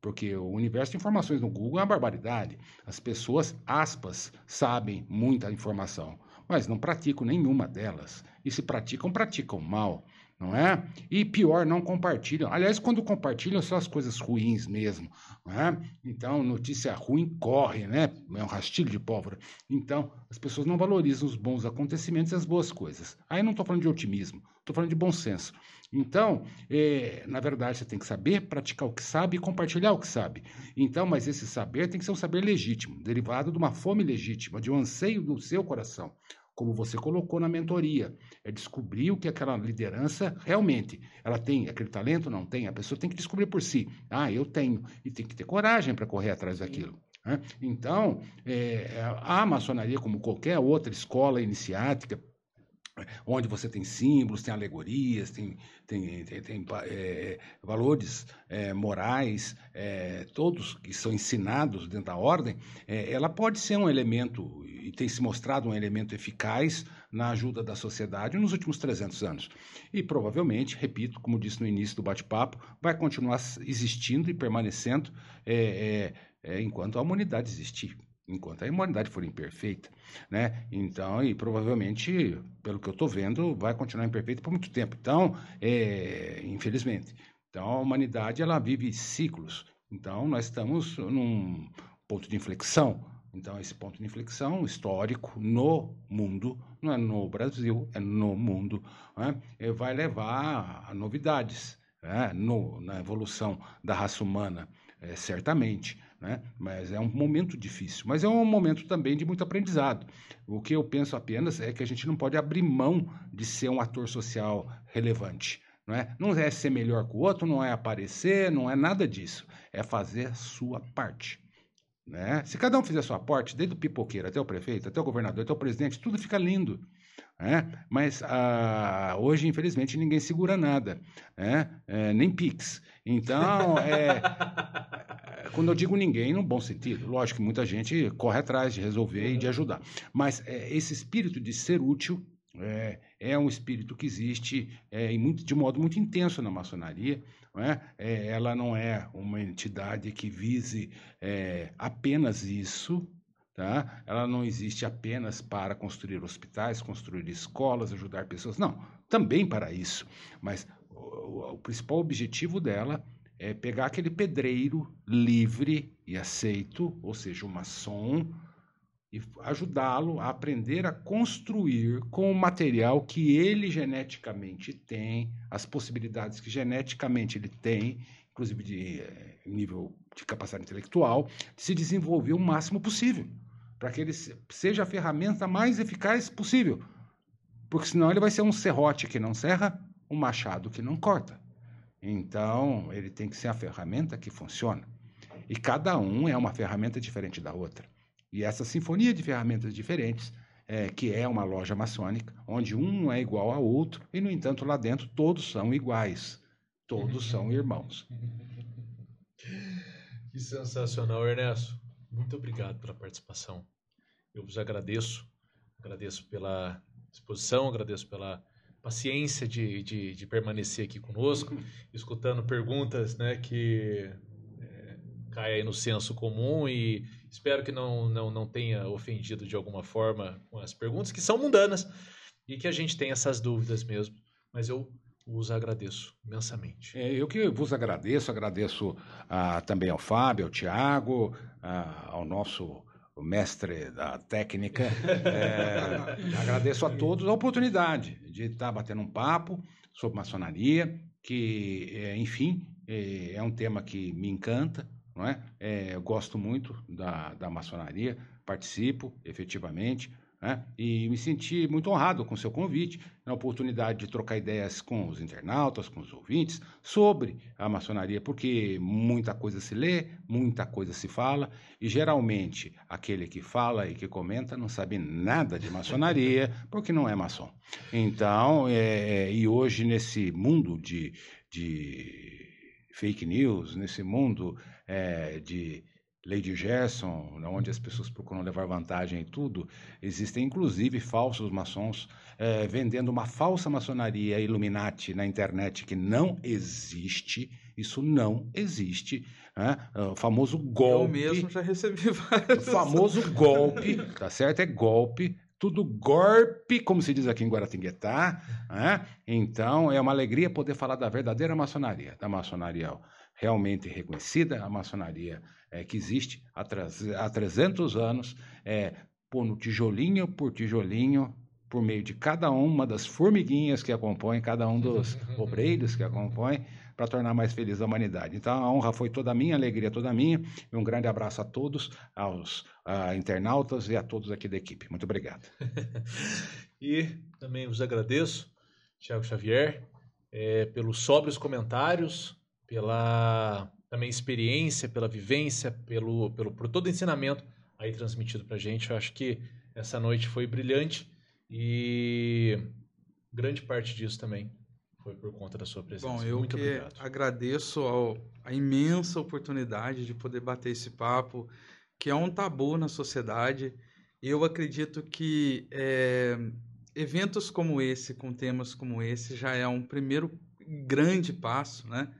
porque o universo de informações no Google é uma barbaridade. As pessoas, aspas, sabem muita informação, mas não praticam nenhuma delas. E se praticam, praticam mal. não é? E pior, não compartilham. Aliás, quando compartilham, são as coisas ruins mesmo, não é? Então, notícia ruim corre, né? É um rastilho de pólvora. Então, as pessoas não valorizam os bons acontecimentos e as boas coisas. Aí não estou falando de otimismo, estou falando de bom senso. Então, é, na verdade, você tem que saber praticar o que sabe e compartilhar o que sabe. Então, mas esse saber tem que ser um saber legítimo, derivado de uma fome legítima, de um anseio do seu coração como você colocou na mentoria, é descobrir o que aquela liderança realmente, ela tem aquele talento, não tem, a pessoa tem que descobrir por si. Ah, eu tenho, e tem que ter coragem para correr atrás daquilo. Né? Então, é, a maçonaria, como qualquer outra escola iniciática, onde você tem símbolos, tem alegorias, tem, tem, tem, tem é, valores é, morais, é, todos que são ensinados dentro da ordem, ela pode ser um elemento, e tem se mostrado um elemento eficaz na ajuda da sociedade nos últimos 300 anos. E provavelmente, repito, como disse no início do bate-papo, vai continuar existindo e permanecendo enquanto a humanidade existir enquanto a humanidade for imperfeita, né? Então, e provavelmente, pelo que eu estou vendo, vai continuar imperfeita por muito tempo. Então, é, infelizmente. Então, a humanidade, ela vive ciclos. Então, nós estamos num ponto de inflexão. Então, esse ponto de inflexão histórico no mundo, não é no Brasil, é no mundo, né? Vai levar a novidades né? no, na evolução da raça humana, é, certamente né? Mas é um momento difícil, mas é um momento também de muito aprendizado. O que eu penso apenas é que a gente não pode abrir mão de ser um ator social relevante. Não é? não é ser melhor que o outro, não é aparecer, não é nada disso. É fazer a sua parte. Né? Se cada um fizer a sua parte, desde o pipoqueiro até o prefeito, até o governador, até o presidente, tudo fica lindo. Né? Mas ah, hoje, infelizmente, ninguém segura nada, né? É, nem Pix. Então, é, <laughs> quando eu digo ninguém, no bom sentido, lógico que muita gente corre atrás de resolver e de ajudar. Mas é, esse espírito de ser útil é, é, um espírito que existe é, muito, de modo muito intenso na maçonaria. Não é? é ela não é uma entidade que vise é, apenas isso, Tá? Ela não existe apenas para construir hospitais, construir escolas, ajudar pessoas. Não, também para isso. Mas o, o principal objetivo dela é pegar aquele pedreiro livre e aceito, ou seja, o maçom, e ajudá-lo a aprender a construir com o material que ele geneticamente tem, as possibilidades que geneticamente ele tem, inclusive de eh, nível de capacidade intelectual, de se desenvolver o máximo possível para que ele seja a ferramenta mais eficaz possível. Porque senão ele vai ser um serrote que não serra, um machado que não corta. Então, ele tem que ser a ferramenta que funciona. E cada um é uma ferramenta diferente da outra. E essa sinfonia de ferramentas diferentes, é, que é uma loja maçônica, onde um é igual ao outro, e, no entanto, lá dentro todos são iguais. Todos são irmãos. <laughs> Que sensacional, Ernesto. Muito obrigado pela participação. Eu vos agradeço, agradeço pela exposição, agradeço pela paciência de, de, de permanecer aqui conosco, <laughs> escutando perguntas né, que é, caem aí no senso comum e espero que não, não, não tenha ofendido de alguma forma com as perguntas, que são mundanas e que a gente tem essas dúvidas mesmo. Mas eu vos agradeço imensamente. É, eu que vos agradeço, agradeço ah, também ao Fábio, ao Tiago, ah, ao nosso mestre da técnica. É, <laughs> agradeço a todos a oportunidade de estar batendo um papo sobre maçonaria, que, é, enfim, é, é, um tema que me encanta, não é? é eu gosto muito da, da maçonaria, participo efetivamente, né? E me senti muito honrado com o seu convite, na oportunidade de trocar ideias com os internautas, com os ouvintes, sobre a maçonaria, porque muita coisa se lê, muita coisa se fala, e geralmente aquele que fala e que comenta não sabe nada de maçonaria, <laughs> porque não é maçom. Então, é, é, e hoje nesse mundo de, de fake news, nesse mundo é, de Lady Gerson, onde as pessoas procuram levar vantagem em tudo, existem inclusive falsos maçons é, vendendo uma falsa maçonaria Illuminati na internet que não existe. Isso não existe. Né? O famoso golpe. Eu mesmo já recebi <laughs> vários. O famoso golpe, tá certo? É golpe tudo golpe, como se diz aqui em Guaratinguetá. Né? Então, é uma alegria poder falar da verdadeira maçonaria, da maçonaria realmente reconhecida, a maçonaria é, que existe há, há 300 anos, é, pondo tijolinho por tijolinho, por meio de cada uma das formiguinhas que compõem, cada um dos <laughs> obreiros que a compõem, para tornar mais feliz a humanidade. Então, a honra foi toda minha, a alegria toda minha, e um grande abraço a todos, aos a internautas e a todos aqui da equipe. Muito obrigado. <laughs> e também vos agradeço, Tiago Xavier, é, pelos sóbrios comentários, pela também experiência, pela vivência, pelo, pelo, por todo o ensinamento aí transmitido para gente. Eu acho que essa noite foi brilhante e grande parte disso também foi por conta da sua presença. Bom, eu Muito que obrigado. agradeço ao, a imensa oportunidade de poder bater esse papo, que é um tabu na sociedade. Eu acredito que é, eventos como esse, com temas como esse, já é um primeiro grande passo, né?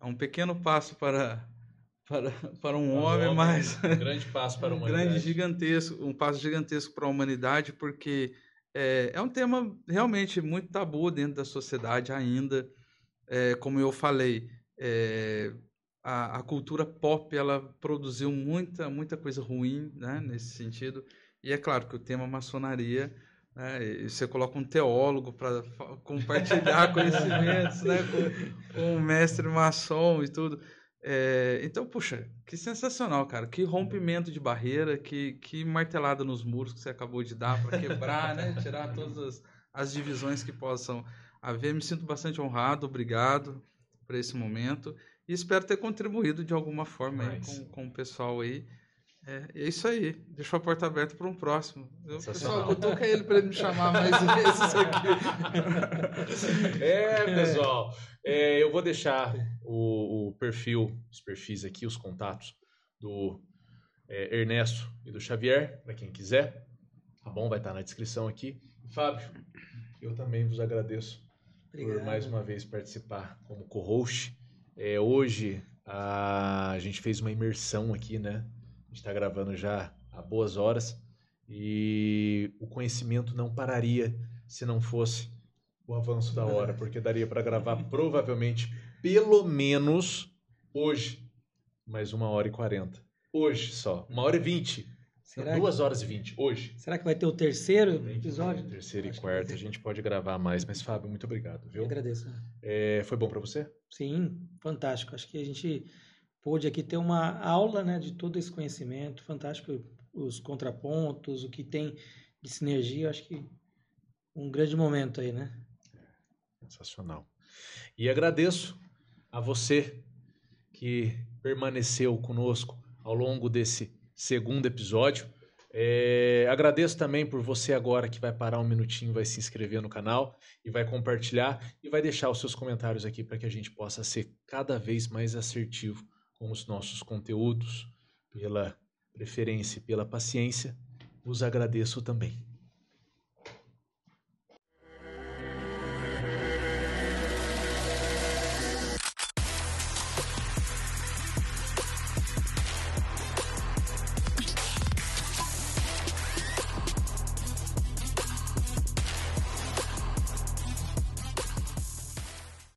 É um pequeno passo para <laughs> para, para um para homem, homem, mas um grande passo para a humanidade. <laughs> Um grande gigantesco, um passo gigantesco para a humanidade, porque é, é um tema realmente muito tabu dentro da sociedade ainda. É, como eu falei, é, a, a, cultura pop ela produziu muita, muita coisa ruim né, nesse sentido. E é claro que o tema maçonaria, né, você coloca um teólogo para compartilhar <laughs> conhecimentos né, com, com um mestre maçom e tudo. É, então, puxa, que sensacional, cara. Que rompimento de barreira, que, que martelada nos muros que você acabou de dar para quebrar, né? <laughs> Tirar todas as, as divisões que possam haver. Me sinto bastante honrado, obrigado por esse momento. E espero ter contribuído de alguma forma com, com o pessoal aí. É, é isso aí. Deixou a porta aberta para um próximo. Eu, pessoal, cutuca ele para ele me chamar mais <laughs> vezes aqui. É, pessoal. É, eu vou deixar o, o, perfil, os perfis aqui, os contatos do é, Ernesto e do Xavier, para quem quiser. Tá bom? Vai estar na descrição aqui. Fábio, eu também vos agradeço Obrigado. por mais uma vez participar como co-host. É, hoje a, a gente fez uma imersão aqui, né? A gente está gravando já há boas horas e o conhecimento não pararia se não fosse o avanço da hora, porque daria para gravar <laughs> provavelmente pelo menos hoje mais uma hora e quarenta. Hoje só, uma hora e vinte. Será duas que... horas e vinte, hoje. Será que vai ter o terceiro episódio? Terceiro e quarto, a gente pode gravar mais. Mas, Fábio, muito obrigado, viu? Eu agradeço. É, foi bom para você? Sim, fantástico. Acho que a gente pôde aqui ter uma aula né, de todo esse conhecimento. Fantástico os contrapontos, o que tem de sinergia. Acho que um grande momento aí, né? Sensacional. E agradeço a você que permaneceu conosco ao longo desse segundo episódio. É, agradeço também por você agora que vai parar um minutinho, vai se inscrever no canal e vai compartilhar e vai deixar os seus comentários aqui para que a gente possa ser cada vez mais assertivo com os nossos conteúdos, pela preferência e pela paciência. Os agradeço também.